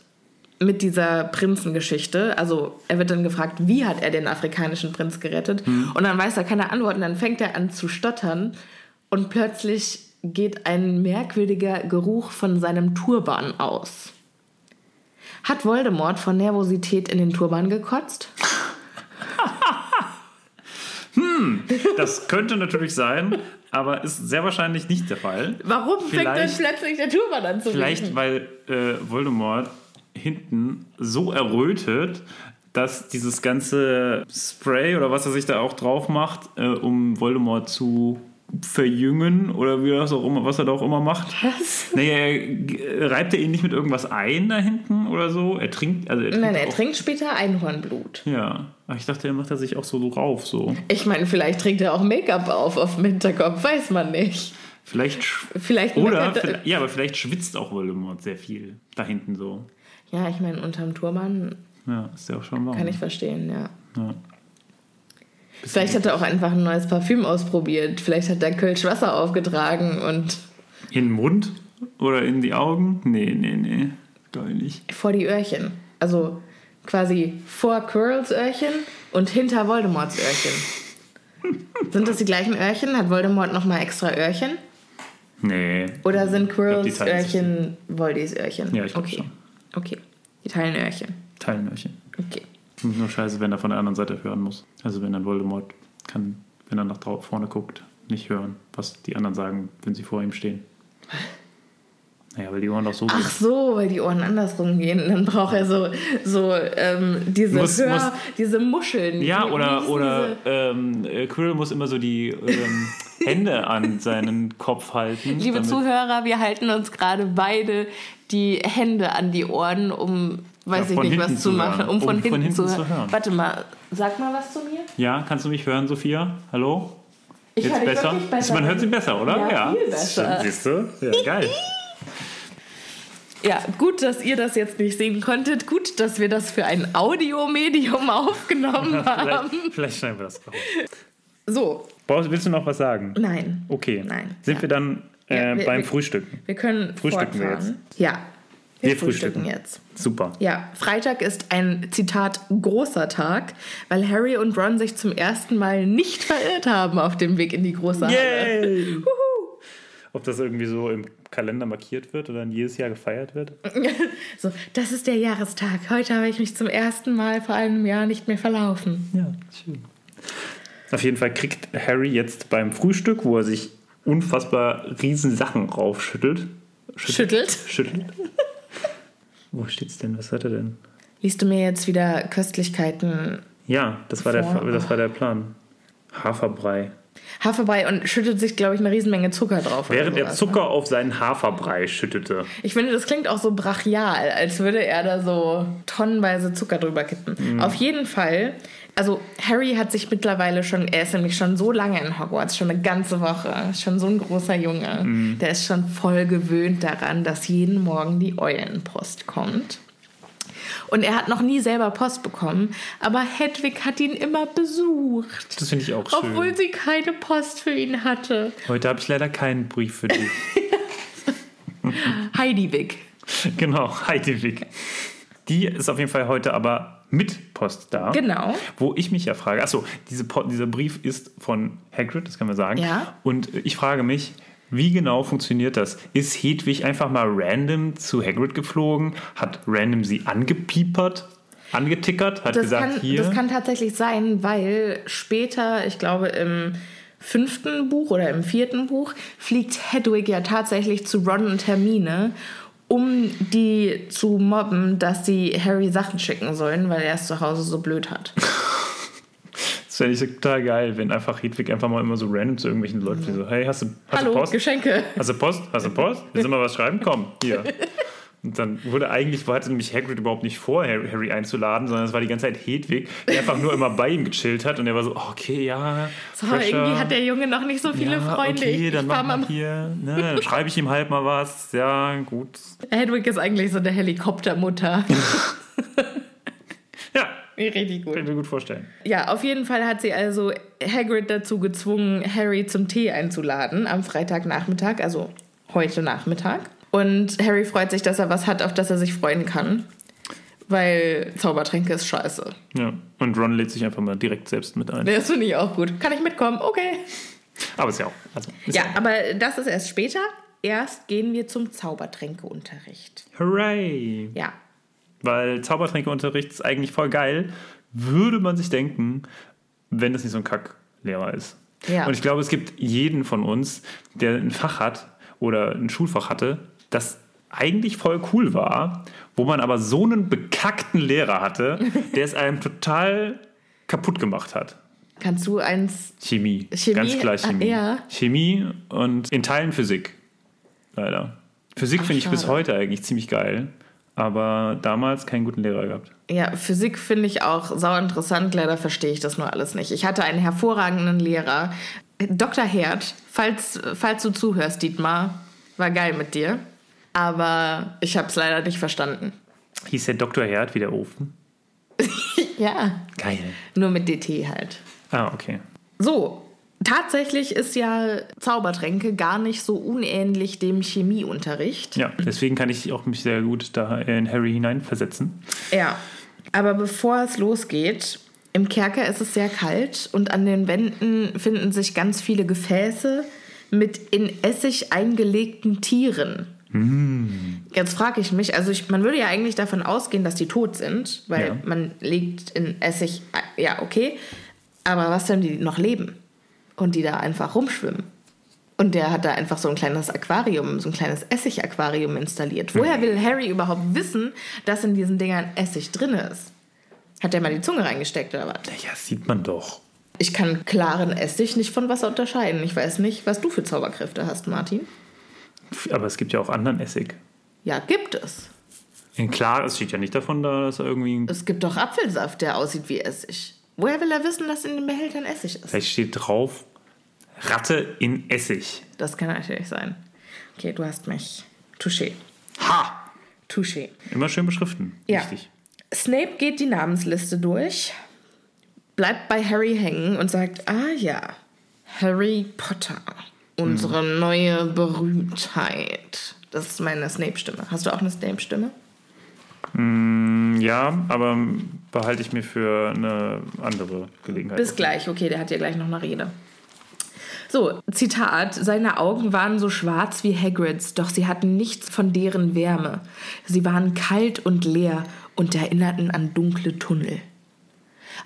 mit dieser Prinzengeschichte, also er wird dann gefragt, wie hat er den afrikanischen Prinz gerettet? Hm. Und dann weiß er keine Antworten, dann fängt er an zu stottern und plötzlich geht ein merkwürdiger Geruch von seinem Turban aus. Hat Voldemort von Nervosität in den Turban gekotzt? Das könnte natürlich sein, aber ist sehr wahrscheinlich nicht der Fall. Warum fängt dann Vielleicht- plötzlich der Turban an zu Vielleicht, riechen? weil äh, Voldemort hinten so errötet, dass dieses ganze Spray oder was er sich da auch drauf macht, äh, um Voldemort zu verjüngen oder wie das auch immer, was er da auch immer macht. Was? Naja, er, reibt er ihn nicht mit irgendwas ein da hinten oder so? Er trinkt, also er trinkt Nein, er auch, trinkt später Einhornblut. Ja, aber ich dachte, er macht er sich auch so drauf, so. Ich meine, vielleicht trinkt er auch Make-up auf auf dem Hinterkopf, weiß man nicht. Vielleicht, Vielleicht oder, er- vielleicht- ja, aber vielleicht schwitzt auch Voldemort sehr viel da hinten so. Ja, ich meine, unterm Turban Ja, ist ja auch schon warm. kann ich verstehen, ja. Ja. Vielleicht hat er auch einfach ein neues Parfüm ausprobiert. Vielleicht hat er Kölsch Wasser aufgetragen und In den Mund oder in die Augen? Nee, nee, nee. Geil nicht. vor die Öhrchen. Also quasi vor Quirrells Öhrchen und hinter Voldemorts Öhrchen. Sind das die gleichen Öhrchen? Hat Voldemort nochmal extra Öhrchen? Nee. Oder sind Ich glaub, teilen. Öhrchen Voldis Öhrchen? Ja, ich glaub okay. schon. Okay. Die teilen Öhrchen. Teilnöhrchen. Okay. Nur scheiße, wenn er von der anderen Seite hören muss. Also wenn dann Voldemort kann, wenn er nach vorne guckt, nicht hören, was die anderen sagen, wenn sie vor ihm stehen. Naja, weil die Ohren doch so Ach so, weil die Ohren andersrum gehen. Dann braucht er so, so ähm, diese, Muss- Hör, muss- diese Muscheln. Ja, wie oder, oder ähm, äh, Quirrell muss immer so die ähm, Hände an seinen Kopf halten. Liebe Zuhörer, wir halten uns gerade beide die Hände an die Ohren, um, weiß Ja, ich von nicht, hinten was zu zu machen, hören. um von, Um hinten, zu, hören. hören. Warte mal, sag mal was zu mir. Ja, kannst du mich hören, Sophia? Hallo? Ich Jetzt besser? besser. Man hört sie besser, oder? Ja, viel besser. Siehst du? Ja, geil. Ja, gut, dass ihr das jetzt nicht sehen konntet. Gut, dass wir das für ein Audiomedium aufgenommen haben. vielleicht, vielleicht schneiden wir das raus. So, Brauchst, willst du noch was sagen? nein. Okay. Nein. Sind Ja. wir dann äh, Ja, wir- beim wir- Frühstücken? Wir können Frühstücken wir fortfahren. Ja, wir, Wir frühstücken frühstücken. jetzt. Super. Ja, Freitag ist ein Zitat großer Tag, weil Harry und Ron sich zum ersten Mal nicht verirrt haben auf dem Weg in die große Halle. Yay! Ob das irgendwie so im Kalender markiert wird oder dann jedes Jahr gefeiert wird? So, das ist der Jahrestag. Heute habe ich mich zum ersten Mal vor einem Jahr nicht mehr verlaufen. Ja, schön. Auf jeden Fall kriegt Harry jetzt beim Frühstück, wo er sich unfassbar riesen Sachen raufschüttelt. Schüttelt. Schüttelt. Wo steht's denn? Was hat er denn? Liest du mir jetzt wieder Köstlichkeiten Ja, das war, der, das war der Plan. Haferbrei. Haferbrei und schüttet sich, glaube ich, eine Riesenmenge Zucker drauf. Während er sowas, Zucker auf seinen Haferbrei schüttete. Ich finde, das klingt auch so brachial, als würde er da so tonnenweise Zucker drüber kippen. Auf jeden Fall, also Harry hat sich mittlerweile schon, er ist nämlich schon so lange in Hogwarts, schon eine ganze Woche, schon so ein großer Junge. Der ist schon voll gewöhnt daran, dass jeden Morgen die Eulenpost kommt. Und er hat noch nie selber Post bekommen, aber Hedwig hat ihn immer besucht. Das finde ich auch schön. Obwohl sie keine Post für ihn hatte. Heute habe ich leider keinen Brief für dich. Heidivig. genau, Heidewig. Die ist auf jeden Fall heute aber mit Post da. Genau. Wo ich mich ja frage, achso, diese dieser Brief ist von Hagrid, das können wir sagen. Ja. Und ich frage mich, wie genau funktioniert das? Ist Hedwig einfach mal random zu Hagrid geflogen, hat random sie angepiepert, angetickert, hat Das gesagt, kann, hier. das kann tatsächlich sein, weil später, ich glaube im fünften Buch oder im vierten Buch, fliegt Hedwig ja tatsächlich zu Ron und Hermine, um die zu mobben, dass sie Harry Sachen schicken sollen, weil er es zu Hause so blöd hat. Das fände ich total geil, wenn einfach Hedwig einfach mal immer so random zu irgendwelchen Leuten so, hey, hast du, hast Hallo, du Post? Geschenke. Hast du Post? Hast du Post? Willst du mal was schreiben? Komm, hier. Und dann wurde eigentlich, hatte nämlich Hagrid überhaupt nicht vor, Harry, einzuladen, sondern es war die ganze Zeit Hedwig, die einfach nur immer bei ihm gechillt hat und er war so, okay, ja. So, fresher. irgendwie hat der Junge noch nicht so viele ja, Freunde. Okay, dann ich mal. hier, ne, dann schreibe ich ihm halt mal was. Ja, gut. Hedwig ist eigentlich so eine Helikoptermutter. Ja, Richtig gut. kann ich mir gut vorstellen. Ja, auf jeden Fall hat sie also Hagrid dazu gezwungen, Harry zum Tee einzuladen am Freitagnachmittag, also heute Nachmittag. Und Harry freut sich, dass er was hat, auf das er sich freuen kann. Weil Zaubertränke ist scheiße. Ja. Und Ron lädt sich einfach mal direkt selbst mit ein. Das finde ich auch gut. Kann ich mitkommen? Okay. Aber ist ja auch. Also, ist Ja, auch. aber das ist erst später. Erst gehen wir zum Zaubertränkeunterricht. Hooray! Ja. Weil Zaubertränkeunterricht ist eigentlich voll geil, würde man sich denken, wenn das nicht so ein Kacklehrer ist. Ja. Und ich glaube, es gibt jeden von uns, der ein Fach hat oder ein Schulfach hatte, das eigentlich voll cool war, wo man aber so einen bekackten Lehrer hatte, der es einem total kaputt gemacht hat. Kannst du eins. Chemie. Chemie? Ganz klar Ah, Chemie. ja. Chemie und in Teilen Physik. Leider. Physik finde ich bis heute eigentlich ziemlich geil. Aber damals keinen guten Lehrer gehabt. Ja, Physik finde ich auch sau interessant. Leider verstehe ich das nur alles nicht. Ich hatte einen hervorragenden Lehrer. Dr. Herd, falls, falls du zuhörst, Dietmar, war geil mit dir. Aber ich habe es leider nicht verstanden. Hieß der Dr. Herd wie der Ofen? Ja. Geil. Nur mit DT halt. Ah, okay. So, tatsächlich ist ja Zaubertränke gar nicht so unähnlich dem Chemieunterricht. Ja, deswegen kann ich auch mich sehr gut da in Harry hineinversetzen. Ja, aber bevor es losgeht, im Kerker ist es sehr kalt und an den Wänden finden sich ganz viele Gefäße mit in Essig eingelegten Tieren. Jetzt frage ich mich, also ich, man würde ja eigentlich davon ausgehen, dass die tot sind, weil Ja. man legt in Essig, ja okay, aber was, wenn die noch leben und die da einfach rumschwimmen? Und der hat da einfach so ein kleines Aquarium, so ein kleines Essig-Aquarium installiert. Woher will Harry überhaupt wissen, dass in diesen Dingern Essig drin ist? Hat der mal die Zunge reingesteckt oder was? Ja, sieht man doch. Ich kann klaren Essig nicht von Wasser unterscheiden. Ich weiß nicht, was du für Zauberkräfte hast, Martin. Aber es gibt ja auch anderen Essig. Ja, gibt es. In klar, es steht ja nicht davon da, dass er irgendwie. Es gibt doch Apfelsaft, der aussieht wie Essig. Woher will er wissen, dass in den Behältern Essig ist? Vielleicht steht drauf Ratte in Essig. Das kann natürlich sein. Okay, du hast mich. Touché. Ha! Touché. Immer schön beschriften. Ja. Wichtig. Snape geht die Namensliste durch, bleibt bei Harry hängen und sagt, ah ja, Harry Potter, unsere neue Berühmtheit. Das ist meine Snape-Stimme. Hast du auch eine Snape-Stimme? Ja, aber behalte ich mir für eine andere Gelegenheit. Bis gleich, okay, der hat ja gleich noch eine Rede. So, Zitat, seine Augen waren so schwarz wie Hagrids, doch sie hatten nichts von deren Wärme. Sie waren kalt und leer und erinnerten an dunkle Tunnel.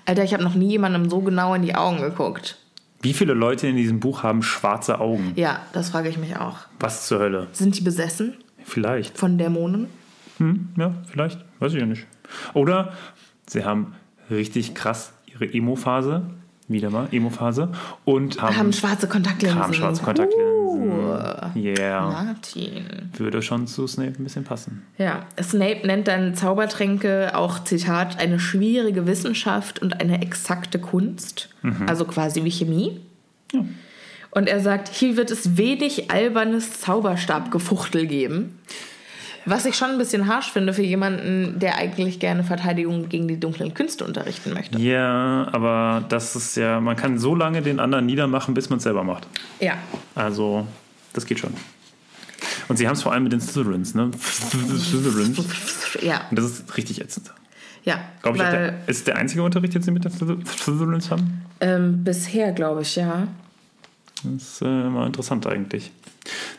Alter, ich habe noch nie jemandem so genau in die Augen geguckt. Wie viele Leute in diesem Buch haben schwarze Augen? Ja, das frage ich mich auch. Was zur Hölle? Sind die besessen Vielleicht. von Dämonen? Hm, ja, vielleicht. Weiß ich ja nicht. Oder sie haben richtig krass ihre Emo-Phase. Wieder mal, Emo-Phase. Und haben, Haben schwarze Kontaktlinsen. haben schwarze Kontaktlinsen. Uh, Yeah. Martin. Würde schon zu Snape ein bisschen passen. Ja, Snape nennt dann Zaubertränke auch, Zitat, eine schwierige Wissenschaft und eine exakte Kunst. Also quasi wie Chemie. Und er sagt, hier wird es wenig albernes Zauberstabgefuchtel geben. Was ich schon ein bisschen harsch finde für jemanden, der eigentlich gerne Verteidigung gegen die dunklen Künste unterrichten möchte. Ja, aber das ist ja, man kann so lange den anderen niedermachen, bis man es selber macht. Ja. Also, das geht schon. Und sie haben es vor allem mit den Slytherins, ne? Slytherins. Ja, Und das ist richtig ätzend. ja. Glaube ich, der, ist der einzige Unterricht, den sie mit den Slyther- Slytherins haben? ähm, bisher, glaube ich, ja. Das ist äh, mal interessant eigentlich.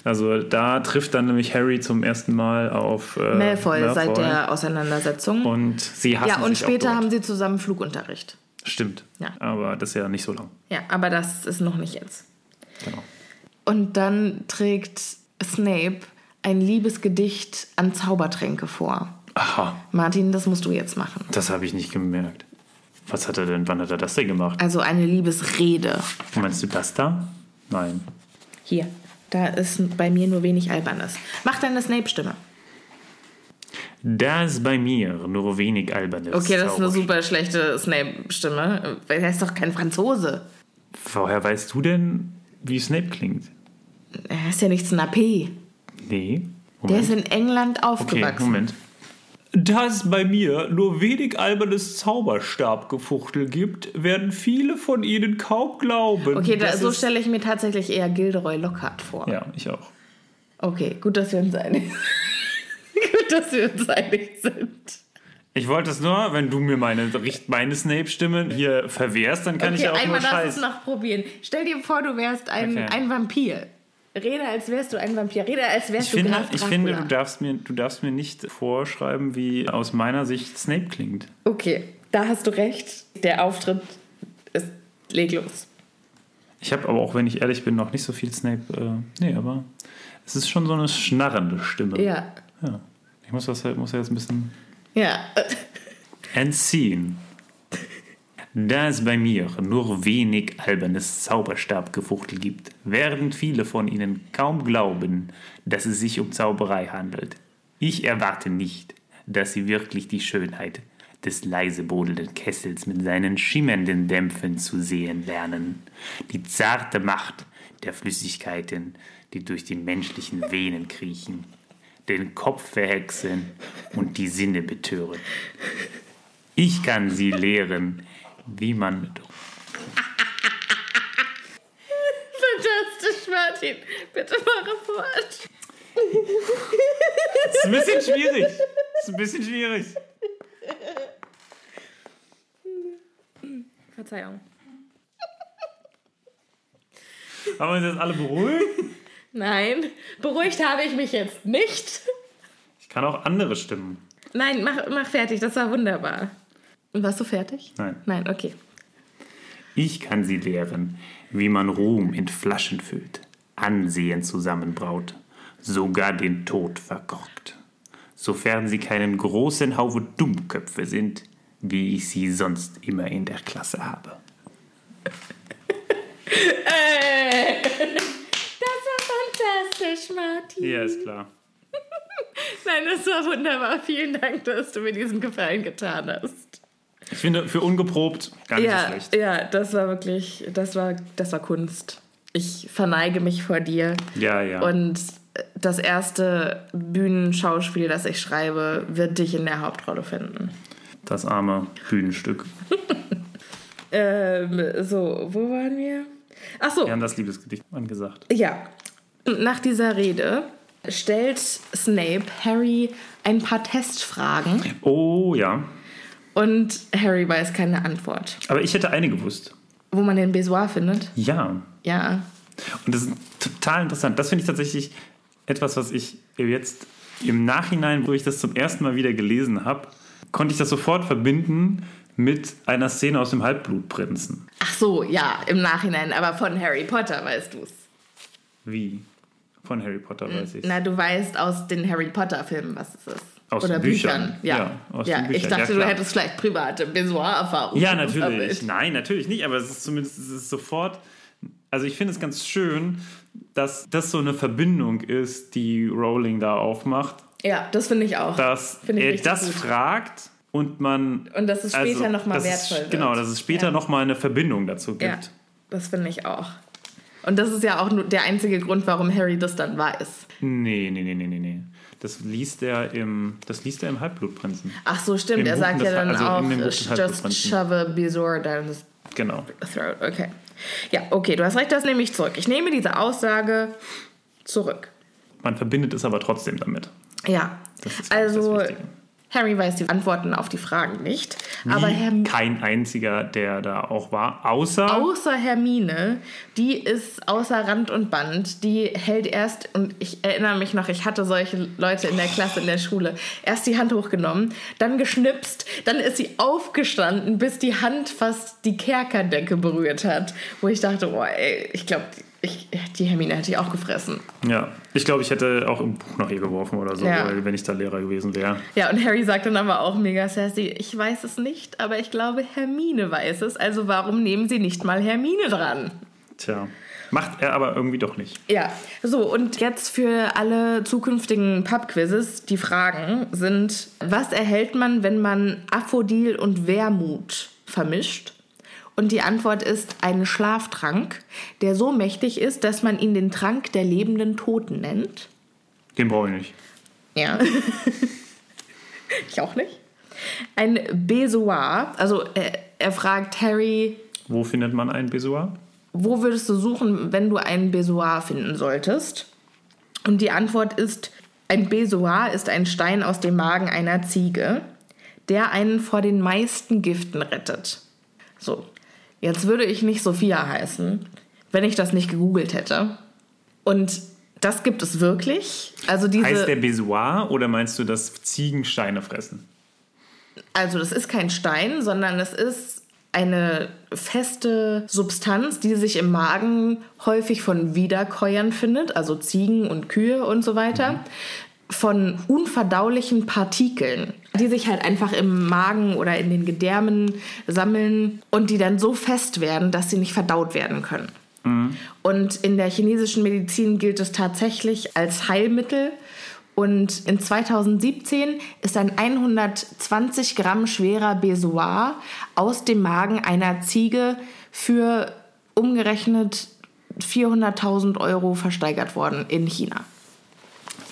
Also da trifft dann nämlich Harry zum ersten Mal auf äh, Malfoy, seit der Auseinandersetzung. Und sie hassen ja, und sich später haben sie zusammen Flugunterricht. Stimmt. Ja. Aber das ist ja nicht so lang. Ja, aber das ist noch nicht jetzt. Genau. Und dann trägt Snape ein Liebesgedicht an Zaubertränke vor. Aha, Martin, das musst du jetzt machen. das habe ich nicht gemerkt. Was hat er denn, wann hat er das denn gemacht? Also eine Liebesrede. Meinst du das da? Nein. Hier, da ist bei mir nur wenig Albernes. Mach deine Snape-Stimme. Da ist bei mir nur wenig albernes. Okay, das ist eine super schlechte Snape-Stimme. Weil er ist doch kein Franzose. Woher weißt du denn, wie Snape klingt? Er ist ja nicht zu einer P. Nee. Der Moment. ist in England okay, aufgewachsen. Moment. Da es bei mir nur wenig albernes Zauberstabgefuchtel gibt, werden viele von ihnen kaum glauben. Okay, da, so stelle ich mir tatsächlich eher Gilderoy Lockhart vor. Ja, ich auch. Okay, gut, dass wir uns einig Gut, dass wir uns einig sind. Ich wollte es nur, wenn du mir meine, meine Snape-Stimme hier verwehrst, dann kann ich Okay, ja auch einmal nur lass es noch probieren. Stell dir vor, du wärst ein, Okay. ein Vampir. Rede, als wärst du ein Vampir. Rede, als wärst Ich du finde, Graf ich finde du, darfst mir, du darfst mir nicht vorschreiben, wie aus meiner Sicht Snape klingt. Okay, da hast du recht. Der Auftritt ist leglos. Ich habe aber auch, wenn ich ehrlich bin, noch nicht so viel Snape. Äh, nee, aber es ist schon so eine schnarrende Stimme. Ja. Ja. Ich muss das halt, muss ja jetzt ein bisschen Ja. entziehen. Da es bei mir nur wenig albernes Zauberstabgefuchtel gibt, werden viele von ihnen kaum glauben, dass es sich um Zauberei handelt. Ich erwarte nicht, dass sie wirklich die Schönheit des leise brodelnden Kessels mit seinen schimmernden Dämpfen zu sehen lernen, die zarte Macht der Flüssigkeiten, die durch die menschlichen Venen kriechen, den Kopf verhexen und die Sinne betören. Ich kann sie lehren, wie man Fantastisch, Martin. Bitte mache fort. ist ein bisschen schwierig. Ist ein bisschen schwierig. Verzeihung. Haben wir uns jetzt alle beruhigt? Nein, beruhigt habe ich mich jetzt nicht. Ich kann auch andere Stimmen. Nein, mach, mach fertig, das war wunderbar. Warst du fertig? Nein. Nein, okay. Ich kann sie lehren, wie man Ruhm in Flaschen füllt, Ansehen zusammenbraut, sogar den Tod verkorkt. Sofern sie keinen großen Haufe Dummköpfe sind, wie ich sie sonst immer in der Klasse habe. Das war fantastisch, Martin. Ja, ist klar. Nein, das war wunderbar. Vielen Dank, dass du mir diesen Gefallen getan hast. Ich finde, für ungeprobt gar nicht so Ja, schlecht. ja, das war wirklich, das war, das war Kunst. Ich verneige mich vor dir. Ja, ja. Und das erste Bühnenschauspiel, das ich schreibe, wird dich in der Hauptrolle finden. das arme Bühnenstück. Ähm, so, wo waren wir? Ach so, Wir haben das Liebesgedicht angesagt. ja. Nach dieser Rede stellt Snape Harry ein paar Testfragen Oh ja. Und Harry weiß keine Antwort. Aber ich hätte eine gewusst. Wo man den Besoir findet? Ja. Ja. Und das ist total interessant. Das finde ich tatsächlich etwas, was ich jetzt im Nachhinein, wo ich das zum ersten Mal wieder gelesen habe, konnte ich das sofort verbinden mit einer Szene aus dem Halbblutprinzen. Ach so, ja, im Nachhinein, aber von Harry Potter weißt du's. Wie? Von Harry Potter weiß ich. Na, du weißt aus den Harry Potter Filmen, was es ist. Aus Oder den Büchern. Büchern. Ja, Ja, aus ja Büchern. ich dachte, Ja, du hättest vielleicht private Besoir-Erfahrungen. Ja, natürlich. Nein, natürlich nicht. Aber es ist zumindest es ist sofort. Also ich finde es ganz schön, dass das so eine Verbindung ist, die Rowling da aufmacht, Ja, das finde ich auch. dass ich er das gut. fragt und man Und dass es später noch mal dass es- wertvoll wird. Genau, dass es später Ja. noch mal eine Verbindung dazu gibt. Ja, das finde ich auch. Und das ist ja auch nur der einzige Grund, warum Harry das dann weiß. Nee, nee, nee, nee, nee, nee. Das liest er im, das liest er im Halbblutprinzen. Ach so, stimmt. Im er Buch sagt ja dann also auch, just shove a Besoir down his Genau. throat. Okay. Ja, okay, du hast recht, das nehme ich zurück. Ich nehme diese Aussage zurück. Man verbindet es aber trotzdem damit. Ja, Das ist, also. Harry weiß die Antworten auf die Fragen nicht. Aber Wie Herm kein einziger, der da auch war, außer außer Hermine, die ist außer Rand und Band, die hält erst, und ich erinnere mich noch, ich hatte solche Leute in der Klasse, in der Schule, erst die Hand hochgenommen, dann geschnipst, dann ist sie aufgestanden, bis die Hand fast die Kerkerdecke berührt hat. Wo ich dachte, boah, ey, ich glaube, Ich, die Hermine hätte ich auch gefressen. Ja, ich glaube, ich hätte auch ein Buch nach ihr geworfen oder so, Ja. weil, wenn ich da Lehrer gewesen wäre. Ja, und Harry sagt dann aber auch mega sassy, ich weiß es nicht, aber ich glaube, Hermine weiß es, also warum nehmen Sie nicht mal Hermine dran? Tja, macht er aber irgendwie doch nicht. Ja, so und jetzt für alle zukünftigen Pub-Quizzes, die Fragen sind, was erhält man, wenn man Aphodil und Wermut vermischt? Und die Antwort ist ein Schlaftrank, der so mächtig ist, dass man ihn den Trank der lebenden Toten nennt. Den brauche ich nicht. Ja. ich auch nicht. Ein Besoir, also er, er fragt Harry, Wo findet man ein Besoir? wo würdest du suchen, wenn du einen Besoir finden solltest? Und die Antwort ist, ein Besoir ist ein Stein aus dem Magen einer Ziege, der einen vor den meisten Giften rettet. So, jetzt würde ich nicht Sophia heißen, wenn ich das nicht gegoogelt hätte. Und das gibt es wirklich. Also diese, Heißt der Besoir oder meinst du, dass Ziegen Steine fressen? Also das ist kein Stein, sondern es ist eine feste Substanz, die sich im Magen häufig von Wiederkäuern findet, also Ziegen und Kühe und so weiter, von unverdaulichen Partikeln, die sich halt einfach im Magen oder in den Gedärmen sammeln und die dann so fest werden, dass sie nicht verdaut werden können. Und in der chinesischen Medizin gilt es tatsächlich als Heilmittel. Und in 2017 ist ein 120 Gramm schwerer Besoar aus dem Magen einer Ziege für umgerechnet 400.000 Euro versteigert worden in China.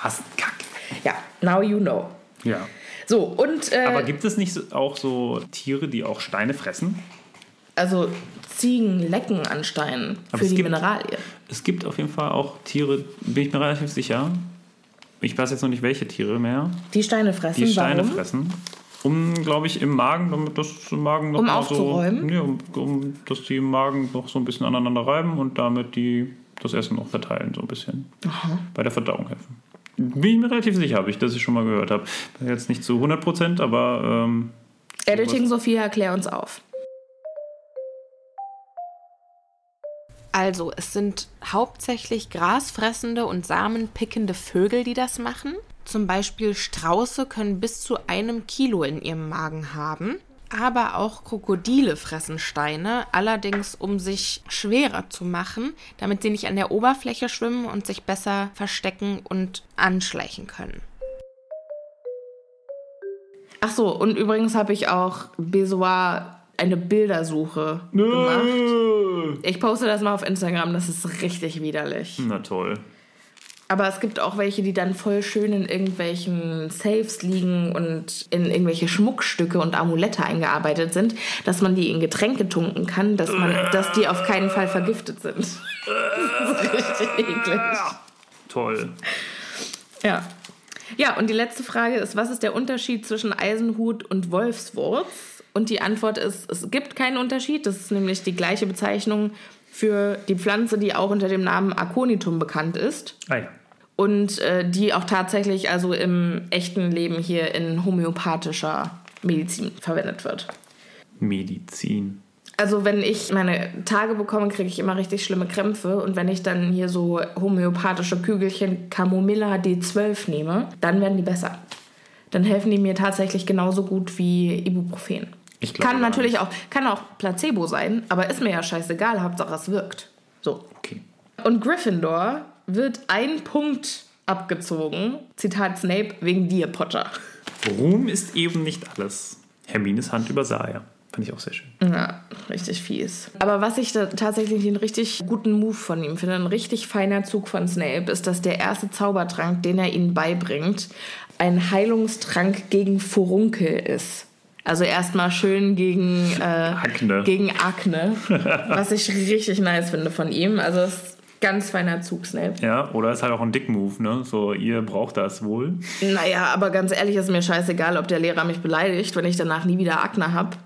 Was ein Kack. Ja, now you know. Ja. So, und äh, Aber gibt es nicht auch so Tiere, die auch Steine fressen? also Ziegen lecken an Steinen Aber für die gibt- Mineralien. Es gibt auf jeden Fall auch Tiere, bin ich mir relativ sicher. Ich weiß jetzt noch nicht, welche Tiere mehr, Die Steine fressen. die Steine Warum? fressen. Um, glaube ich, im Magen, damit das im Magen noch Um aufzuräumen? So, nee, um, um, dass die im Magen noch so ein bisschen aneinander reiben und damit die das Essen noch verteilen, so ein bisschen. Bei der Verdauung helfen. Bin ich mir relativ sicher, habe ich, dass ich schon mal gehört habe. Jetzt nicht zu 100 Prozent, aber ähm, Editing Sophia, erklär uns auf. Also, es sind hauptsächlich grasfressende und samenpickende Vögel, die das machen. Zum Beispiel Strauße können bis zu einem Kilo in ihrem Magen haben. Aber auch Krokodile fressen Steine, allerdings um sich schwerer zu machen, damit sie nicht an der Oberfläche schwimmen und sich besser verstecken und anschleichen können. Ach so, und übrigens habe ich auch Besoir eine Bildersuche gemacht. Ich poste das mal auf Instagram, das ist richtig widerlich. na toll. Aber es gibt auch welche, die dann voll schön in irgendwelchen Safes liegen und in irgendwelche Schmuckstücke und Amulette eingearbeitet sind, dass man die in Getränke tunken kann, dass, man, dass die auf keinen Fall vergiftet sind. Das ist richtig eklig. Toll. Ja. Ja, und die letzte Frage ist, was ist der Unterschied zwischen Eisenhut und Wolfswurz? Und die Antwort ist, es gibt keinen Unterschied. Das ist nämlich die gleiche Bezeichnung für die Pflanze, die auch unter dem Namen Aconitum bekannt ist. Ah ja. Und äh, die auch tatsächlich also im echten Leben hier in homöopathischer Medizin verwendet wird. Medizin. Also wenn ich meine Tage bekomme, kriege ich immer richtig schlimme Krämpfe. Und wenn ich dann hier so homöopathische Kügelchen Camomilla D12 nehme, dann werden die besser. Dann helfen die mir tatsächlich genauso gut wie Ibuprofen. Ich glaube Kann natürlich nicht. auch, kann auch Placebo sein, aber ist mir ja scheißegal, Hauptsache es wirkt. So. Okay. Und Gryffindor wird ein Punkt abgezogen. Zitat Snape, wegen dir, Potter. Ruhm ist eben nicht alles. Hermines Hand übersah er. Fand ich auch sehr schön. Ja, richtig fies. Aber was ich tatsächlich einen richtig guten Move von ihm finde, ein richtig feiner Zug von Snape, ist, dass der erste Zaubertrank, den er ihnen beibringt, ein Heilungstrank gegen Furunkel ist. Also erstmal schön gegen, äh, Akne. gegen Akne, was ich richtig nice finde von ihm. Also es ist ganz feiner Zug, Snape. Ja, oder ist halt auch ein Dick-Move, ne? So, ihr braucht das wohl. Naja, aber ganz ehrlich, ist mir scheißegal, ob der Lehrer mich beleidigt, wenn ich danach nie wieder Akne habe.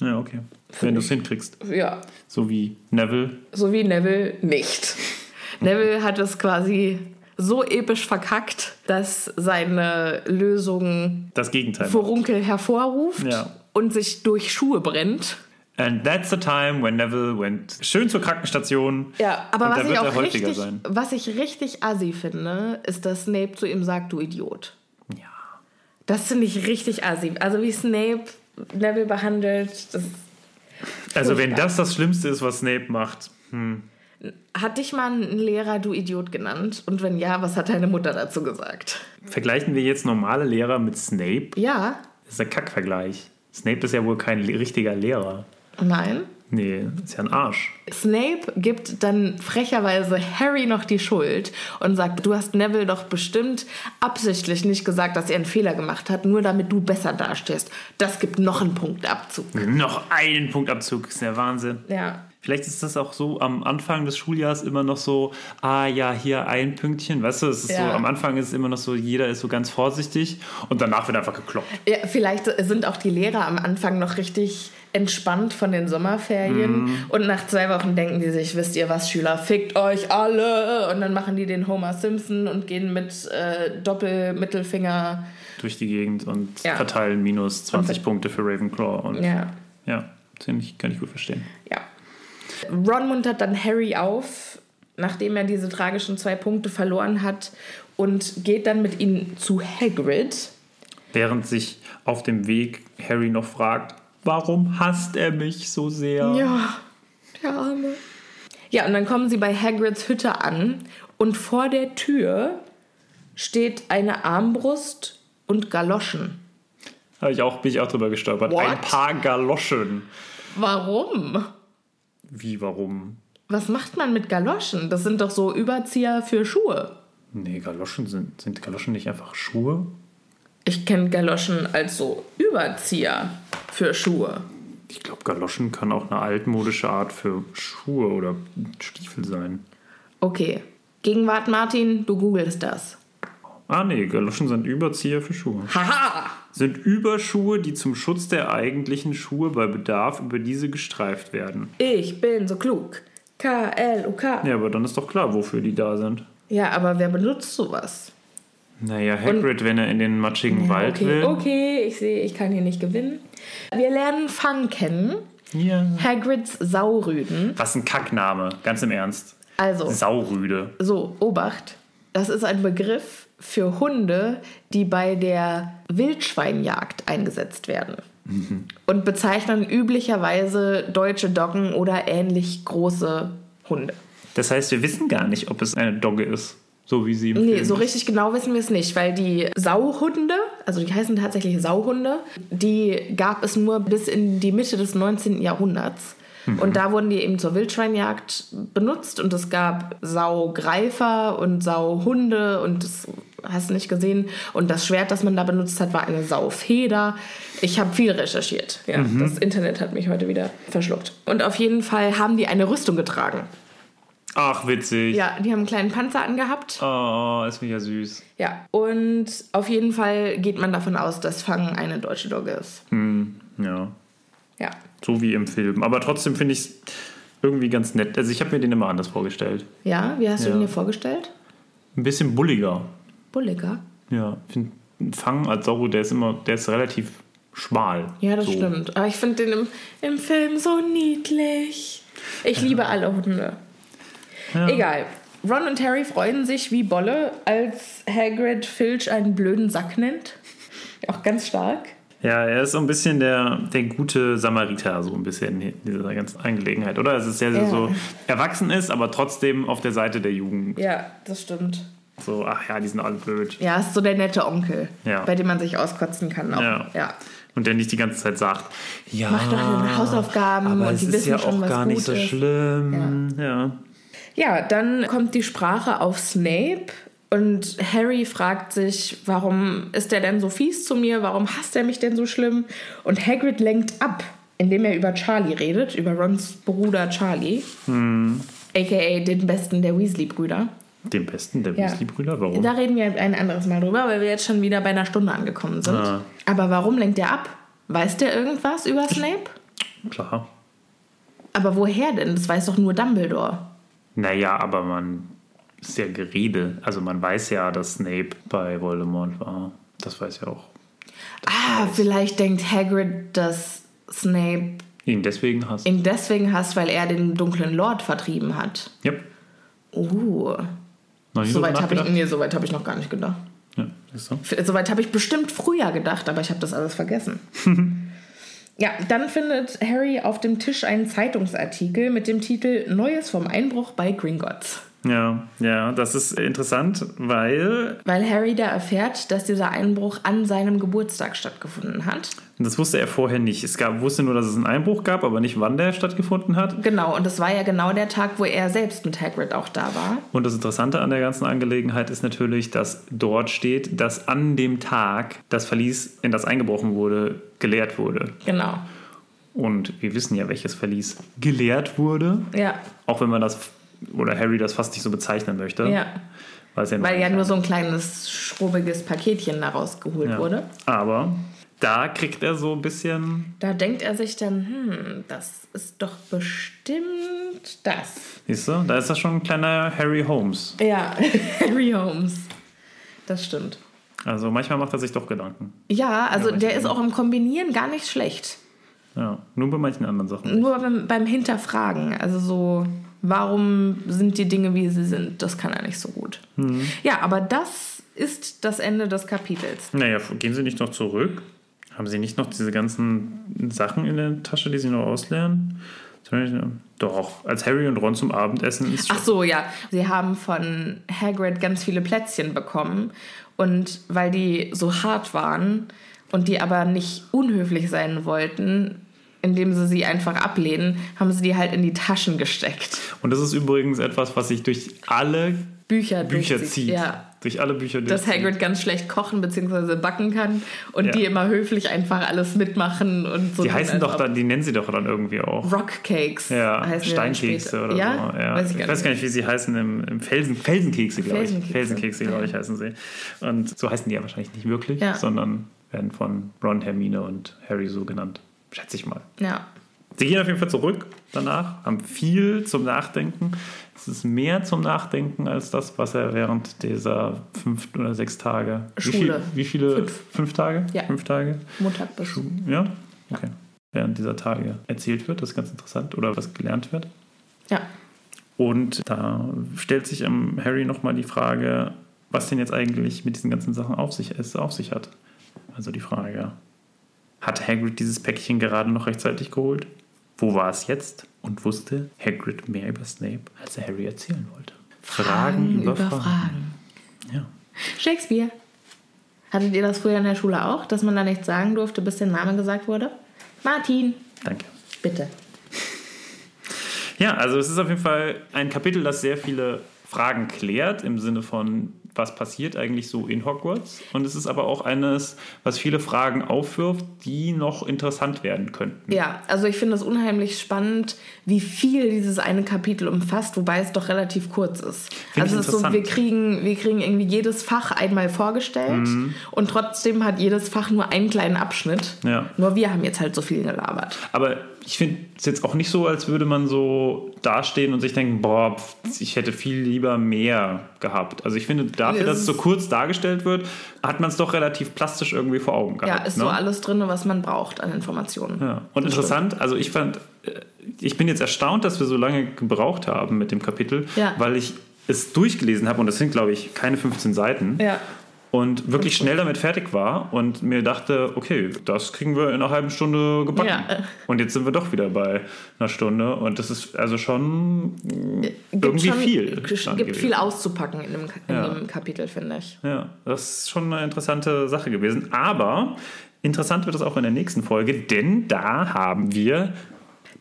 Ja, okay. Wenn du es hinkriegst. Ja, So wie Neville. so wie Neville nicht. Neville hat es quasi so episch verkackt, dass seine Lösung Das Gegenteil. Furunkel hervorruft Ja. und sich durch Schuhe brennt. And that's the time when Neville went schön zur Krankenstation. Ja, aber was ich auch richtig, sein. was ich richtig assi finde, ist, dass Snape zu ihm sagt, du Idiot. Ja. Das finde ich richtig assi. Also wie Snape Neville behandelt, das Also wenn das das Schlimmste ist, was Snape macht. Hat dich mal ein Lehrer du Idiot genannt? Und wenn ja, was hat deine Mutter dazu gesagt? Vergleichen wir jetzt normale Lehrer mit Snape? Ja, Das ist ein Kackvergleich. Snape ist ja wohl kein richtiger Lehrer. nein. Nee, ist ja ein Arsch. Snape gibt dann frecherweise Harry noch die Schuld und sagt, du hast Neville doch bestimmt absichtlich nicht gesagt, dass er einen Fehler gemacht hat, nur damit du besser dastehst. Das gibt noch einen Punktabzug. Noch einen Punktabzug, ist der Wahnsinn. Ja. Vielleicht ist das auch so am Anfang des Schuljahres immer noch so, ah ja, hier ein Pünktchen, weißt du, es ist Ja. so, am Anfang ist es immer noch so, jeder ist so ganz vorsichtig und danach wird einfach gekloppt. ja. Vielleicht sind auch die Lehrer am Anfang noch richtig entspannt von den Sommerferien und nach zwei Wochen denken die sich, wisst ihr was, Schüler, fickt euch alle und dann machen die den Homer Simpson und gehen mit äh, Doppelmittelfinger. durch die Gegend und Ja. verteilen minus 20 Und- Punkte für Ravenclaw. Und ja, Ja. kann, ich, kann ich gut verstehen. Ja. Ron muntert dann Harry auf, nachdem er diese tragischen zwei Punkte verloren hat und geht dann mit ihnen zu Hagrid. Während sich auf dem Weg Harry noch fragt, warum hasst er mich so sehr? Ja, der Arme. Ja, und dann kommen sie bei Hagrids Hütte an und vor der Tür steht eine Armbrust und Galoschen. Hab ich auch, bin ich auch drüber gestolpert. What? Ein paar Galoschen. Warum? Wie, warum? Was macht man mit Galoschen? Das sind doch so Überzieher für Schuhe. Nee, Galoschen sind, sind Galoschen nicht einfach Schuhe? Ich kenne Galoschen als so Überzieher für Schuhe. Ich glaube, Galoschen kann auch eine altmodische Art für Schuhe oder Stiefel sein. Okay. Gegenwart, Martin, du googelst das. Ah, nee, Galoschen sind Überzieher für Schuhe. Haha! Sind Überschuhe, die zum Schutz der eigentlichen Schuhe bei Bedarf über diese gestreift werden. Ich bin so klug. K-L-U-K. Ja, aber dann ist doch klar, wofür die da sind. Ja, aber wer benutzt sowas? Naja, Hagrid, wenn er in den matschigen Wald okay, will. okay, ich sehe, ich kann hier nicht gewinnen. Wir lernen Fang kennen. Ja. Hagrids Saurüden. Was ein Kackname, ganz im Ernst. Also, Saurüde. so, Obacht. Das ist ein Begriff für Hunde, die bei der Wildschweinjagd eingesetzt werden. Und bezeichnen üblicherweise deutsche Doggen oder ähnlich große Hunde. Das heißt, wir wissen gar nicht, ob es eine Dogge ist, so wie sie im Nee, Film so ist. richtig genau wissen wir es nicht, weil die Sauhunde, also die heißen tatsächlich Sauhunde, die gab es nur bis in die Mitte des 19. Jahrhunderts. Und da wurden die eben zur Wildschweinjagd benutzt und es gab Saugreifer und Sauhunde und das hast du nicht gesehen. Und das Schwert, das man da benutzt hat, war eine Saufeder. Ich habe viel recherchiert. Ja, Das Internet hat mich heute wieder verschluckt. Und auf jeden Fall haben die eine Rüstung getragen. Ach, witzig. Ja, die haben einen kleinen Panzer angehabt. Oh, ist mega süß. Ja, und auf jeden Fall geht man davon aus, dass Fang eine deutsche Dogge ist. Ja, Ja. so wie im Film. Aber trotzdem finde ich es irgendwie ganz nett. Also ich habe mir den immer anders vorgestellt. Ja, wie hast du Ja. ihn dir vorgestellt? Ein bisschen bulliger. Bulliger. Ja, ich finde Fang als Sauro, der ist immer, der ist relativ schmal. Ja, das so. stimmt. Aber ich finde den im, im Film so niedlich. Ich liebe alle Hunde. Egal. Ron und Harry freuen sich wie Bolle, als Hagrid Filch einen blöden Sack nennt. Auch ganz stark. Ja, er ist so ein bisschen der, der gute Samariter, so ein bisschen in dieser ganzen Angelegenheit, oder? Es ist sehr, sehr Ja. so erwachsen ist, aber trotzdem auf der Seite der Jugend. Ja, das stimmt. So, ach ja, die sind alle blöd. Ja, ist so der nette Onkel, Ja. bei dem man sich auskotzen kann. Auch. Ja. ja. Und der nicht die ganze Zeit sagt, ja, Mach doch deine Hausaufgaben aber und es die ist wissen ja schon, auch was gar nicht gut so ist. schlimm. Ja. Ja, dann kommt die Sprache auf Snape und Harry fragt sich, warum ist er denn so fies zu mir? Warum hasst er mich denn so schlimm? Und Hagrid lenkt ab, indem er über Charlie redet, über Rons Bruder Charlie, aka den besten der Weasley-Brüder. Den besten der Ja. Weasley-Brüder, warum? Da reden wir ein anderes Mal drüber, weil wir jetzt schon wieder bei einer Stunde angekommen sind. Ah. Aber warum lenkt er ab? Weiß der irgendwas über Snape? Klar. Aber woher denn? Das weiß doch nur Dumbledore. Naja, aber man ist ja Gerede. Also man weiß ja, dass Snape bei Voldemort war. Das weiß ja auch. Ah, vielleicht denkt Hagrid, dass Snape ihn deswegen hasst. ihn deswegen hasst, weil er den dunklen Lord vertrieben hat. Yep. Uh, nie soweit habe ich, nee, soweit hab ich noch gar nicht gedacht. Ja? F- Soweit habe ich bestimmt früher gedacht, aber ich habe das alles vergessen. ja, dann findet Harry auf dem Tisch einen Zeitungsartikel mit dem Titel Neues vom Einbruch bei Gringotts. Ja, ja, das ist interessant, weil Weil Harry da erfährt, dass dieser Einbruch an seinem Geburtstag stattgefunden hat. das wusste er vorher nicht. Es gab, wusste nur, dass es einen Einbruch gab, aber nicht, wann der stattgefunden hat. Genau, und das war ja genau der Tag, wo er selbst mit Hagrid auch da war. Und das Interessante an der ganzen Angelegenheit ist natürlich, dass dort steht, dass an dem Tag das Verlies, in das eingebrochen wurde, geleert wurde. Genau. Und wir wissen ja, welches Verlies geleert wurde. Ja, Auch wenn man das, oder Harry das fast nicht so bezeichnen möchte. ja. Weil, ja, Weil ja nur so ein kleines, schrubbiges Paketchen daraus geholt ja. wurde. Aber da kriegt er so ein bisschen, Da denkt er sich dann, hm, das ist doch bestimmt das. siehst du, da ist das schon ein kleiner Harry Holmes. Ja, Harry Holmes. Das stimmt. Also manchmal macht er sich doch Gedanken. Ja, also Ja, der ist auch im Kombinieren gar nicht schlecht. Ja, nur bei manchen anderen Sachen. Nur beim, beim Hinterfragen. Also so, warum sind die Dinge, wie sie sind, das kann er nicht so gut. Ja, aber das ist das Ende des Kapitels. Naja, gehen Sie nicht noch zurück? Haben Sie nicht noch diese ganzen Sachen in der Tasche, die Sie noch ausleeren? Doch, als Harry und Ron zum Abendessen ins Ach so, ja. Sie haben von Hagrid ganz viele Plätzchen bekommen. Und weil die so hart waren und die aber nicht unhöflich sein wollten, indem sie sie einfach ablehnen, haben sie die halt in die Taschen gesteckt. Und das ist übrigens etwas, was sich durch alle Bücher, Bücher durchzieht. zieht. Ja. Durch alle Bücher Dass durchzieht. Hagrid ganz schlecht kochen bzw. backen kann und Ja. die immer höflich einfach alles mitmachen und so. Die heißen doch dann, die nennen sie doch dann irgendwie auch. Rockcakes. Ja, Steinkekse oder ja? so. Ja. Weiß ich, ich weiß gar nicht, wie sie heißen im, im Felsen, Felsenkekse, glaube ich. Felsenkekse. Glaube ich, heißen sie. Und so heißen die ja wahrscheinlich nicht wirklich, sondern werden von Ron, Hermine und Harry so genannt. Schätze ich mal. Ja. Sie gehen auf jeden Fall zurück danach, haben viel zum Nachdenken. Es ist mehr zum Nachdenken als das, was er während dieser fünf oder sechs Tage. Wie, viel, Schule. wie viele? Fünf. Fünf Tage? Ja. Fünf Tage? Montag bis. Schu- Ja? Okay. Während dieser Tage erzählt wird, das ist ganz interessant, oder was gelernt wird. Ja. Und da stellt sich ähm, Harry nochmal die Frage, was denn jetzt eigentlich mit diesen ganzen Sachen auf sich, es auf sich hat. Also die Frage, hat Hagrid dieses Päckchen gerade noch rechtzeitig geholt? Wo war es jetzt? Und wusste Hagrid mehr über Snape, als er Harry erzählen wollte? Fragen, über, Fragen. Ja. Shakespeare. Hattet ihr das früher in der Schule auch, dass man da nichts sagen durfte, bis der Name gesagt wurde? Martin, Danke. bitte. Ja, also es ist auf jeden Fall ein Kapitel, das sehr viele Fragen klärt, im Sinne von, was passiert eigentlich so in Hogwarts. Und es ist aber auch eines, was viele Fragen aufwirft, die noch interessant werden könnten. Ja, also ich finde es unheimlich spannend, wie viel dieses eine Kapitel umfasst, wobei es doch relativ kurz ist. Finde ich also es ist so, wir kriegen, wir kriegen irgendwie jedes Fach einmal vorgestellt Mhm. und trotzdem hat jedes Fach nur einen kleinen Abschnitt. Ja. Nur wir haben jetzt halt so viel gelabert. Aber ich finde es jetzt auch nicht so, als würde man so dastehen und sich denken, boah, ich hätte viel lieber mehr gehabt. Also ich finde, dafür, dass es so kurz dargestellt wird, hat man es doch relativ plastisch irgendwie vor Augen Ja, gehabt. ist ne? so alles drin, was man braucht an Informationen. Ja. Und interessant, also ich fand, äh, ich bin jetzt erstaunt, dass wir so lange gebraucht haben mit dem Kapitel, Ja. weil ich es durchgelesen habe und das sind, glaube ich, keine 15 Seiten. Ja. Und wirklich schnell damit fertig war und mir dachte, okay, das kriegen wir in einer halben Stunde gebacken. Ja. Und jetzt sind wir doch wieder bei einer Stunde und das ist also schon Gibt irgendwie schon, viel. Gibt viel auszupacken in dem, in Ja. dem Kapitel, finde ich. Ja, das ist schon eine interessante Sache gewesen. Aber interessant wird es auch in der nächsten Folge, denn da haben wir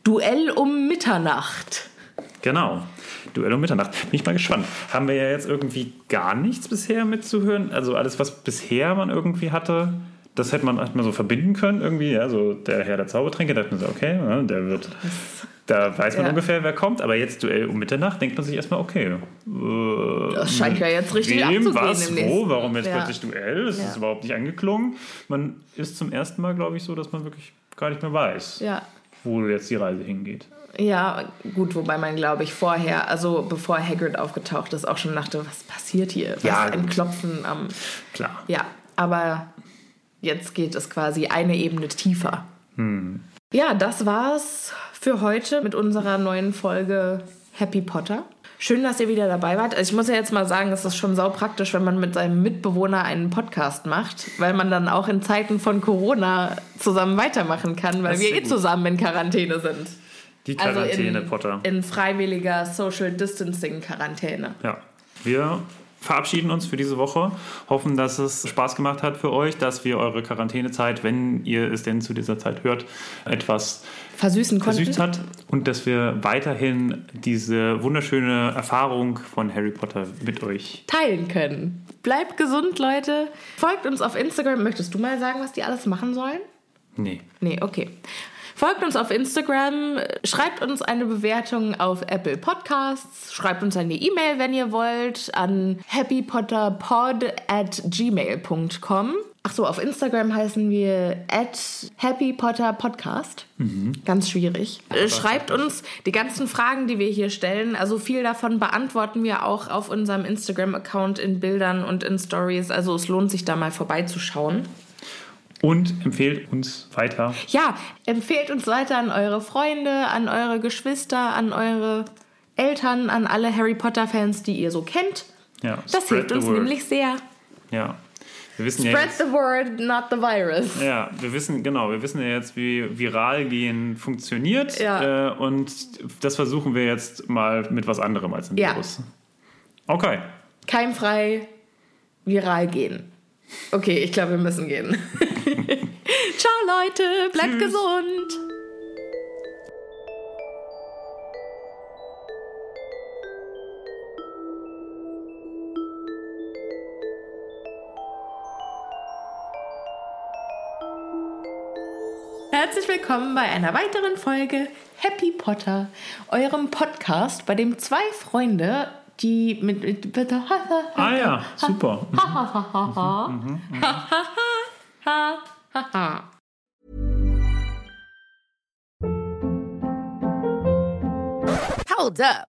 Duell um Mitternacht. Genau. Duell um Mitternacht. Bin ich mal gespannt. Haben wir ja jetzt irgendwie gar nichts bisher mitzuhören? Also alles, was bisher man irgendwie hatte, das hätte man, hätte man so verbinden können irgendwie. Ja, so der Herr der Zaubertränke, da hat man so, okay, ja, der wird. Da weiß man Ja. ungefähr, wer kommt. Aber jetzt Duell um Mitternacht denkt man sich erstmal, okay. Äh, Das scheint ja jetzt richtig Wem, abzugehen was, im wo, warum jetzt Ja. plötzlich Duell? Das ist überhaupt nicht angeklungen. Man ist zum ersten Mal, glaube ich, so, dass man wirklich gar nicht mehr weiß, wo jetzt die Reise hingeht. Ja, gut, wobei man, glaube ich, vorher, also bevor Hagrid aufgetaucht ist, auch schon dachte, was passiert hier? Was Ja, ein. Klopfen am. Klar. Ja, aber jetzt geht es quasi eine Ebene tiefer. Ja, das war's für heute mit unserer neuen Folge Happy Potter. Schön, dass ihr wieder dabei wart. Also ich muss ja jetzt mal sagen, es ist schon saupraktisch, wenn man mit seinem Mitbewohner einen Podcast macht, weil man dann auch in Zeiten von Corona zusammen weitermachen kann, weil wir eh gut. zusammen in Quarantäne sind. Die Quarantäne, also in, Potter. in freiwilliger Social Distancing Quarantäne. Ja, wir verabschieden uns für diese Woche. Hoffen, dass es Spaß gemacht hat für euch, dass wir eure Quarantänezeit, wenn ihr es denn zu dieser Zeit hört, etwas Versüßen konnten. versüßt hat und dass wir weiterhin diese wunderschöne Erfahrung von Harry Potter mit euch. teilen können. Bleibt gesund, Leute. Folgt uns auf Instagram. Möchtest du mal sagen, was die alles machen sollen? Nee. Nee, okay. Folgt uns auf Instagram, schreibt uns eine Bewertung auf Apple Podcasts, schreibt uns eine E-Mail, wenn ihr wollt, an happypotterpod at gmail.com. Achso, auf Instagram heißen wir at happypotterpodcast. Ganz schwierig. Schreibt uns die ganzen Fragen, die wir hier stellen. Also viel davon beantworten wir auch auf unserem Instagram-Account in Bildern und in Stories. Also es lohnt sich da mal vorbeizuschauen. Und empfehlt uns weiter. Ja, empfehlt uns weiter an eure Freunde, an eure Geschwister, an eure Eltern, an alle Harry Potter-Fans, die ihr so kennt. Ja, Das hilft uns word. nämlich sehr. Ja. Wir wissen ja Spread jetzt, the word, not the virus. ja, wir wissen, genau, wir wissen ja jetzt, wie viral gehen funktioniert. Ja. Äh, und das versuchen wir jetzt mal mit was anderem als ein Ja. Virus. Okay. Keimfrei, viral gehen. Okay, ich glaube, wir müssen gehen. Ciao, Leute. Bleibt Tschüss. gesund. Herzlich willkommen bei einer weiteren Folge Happy Potter, eurem Podcast, bei dem zwei Freunde, die mit. mit Ah ja, super. Hold up.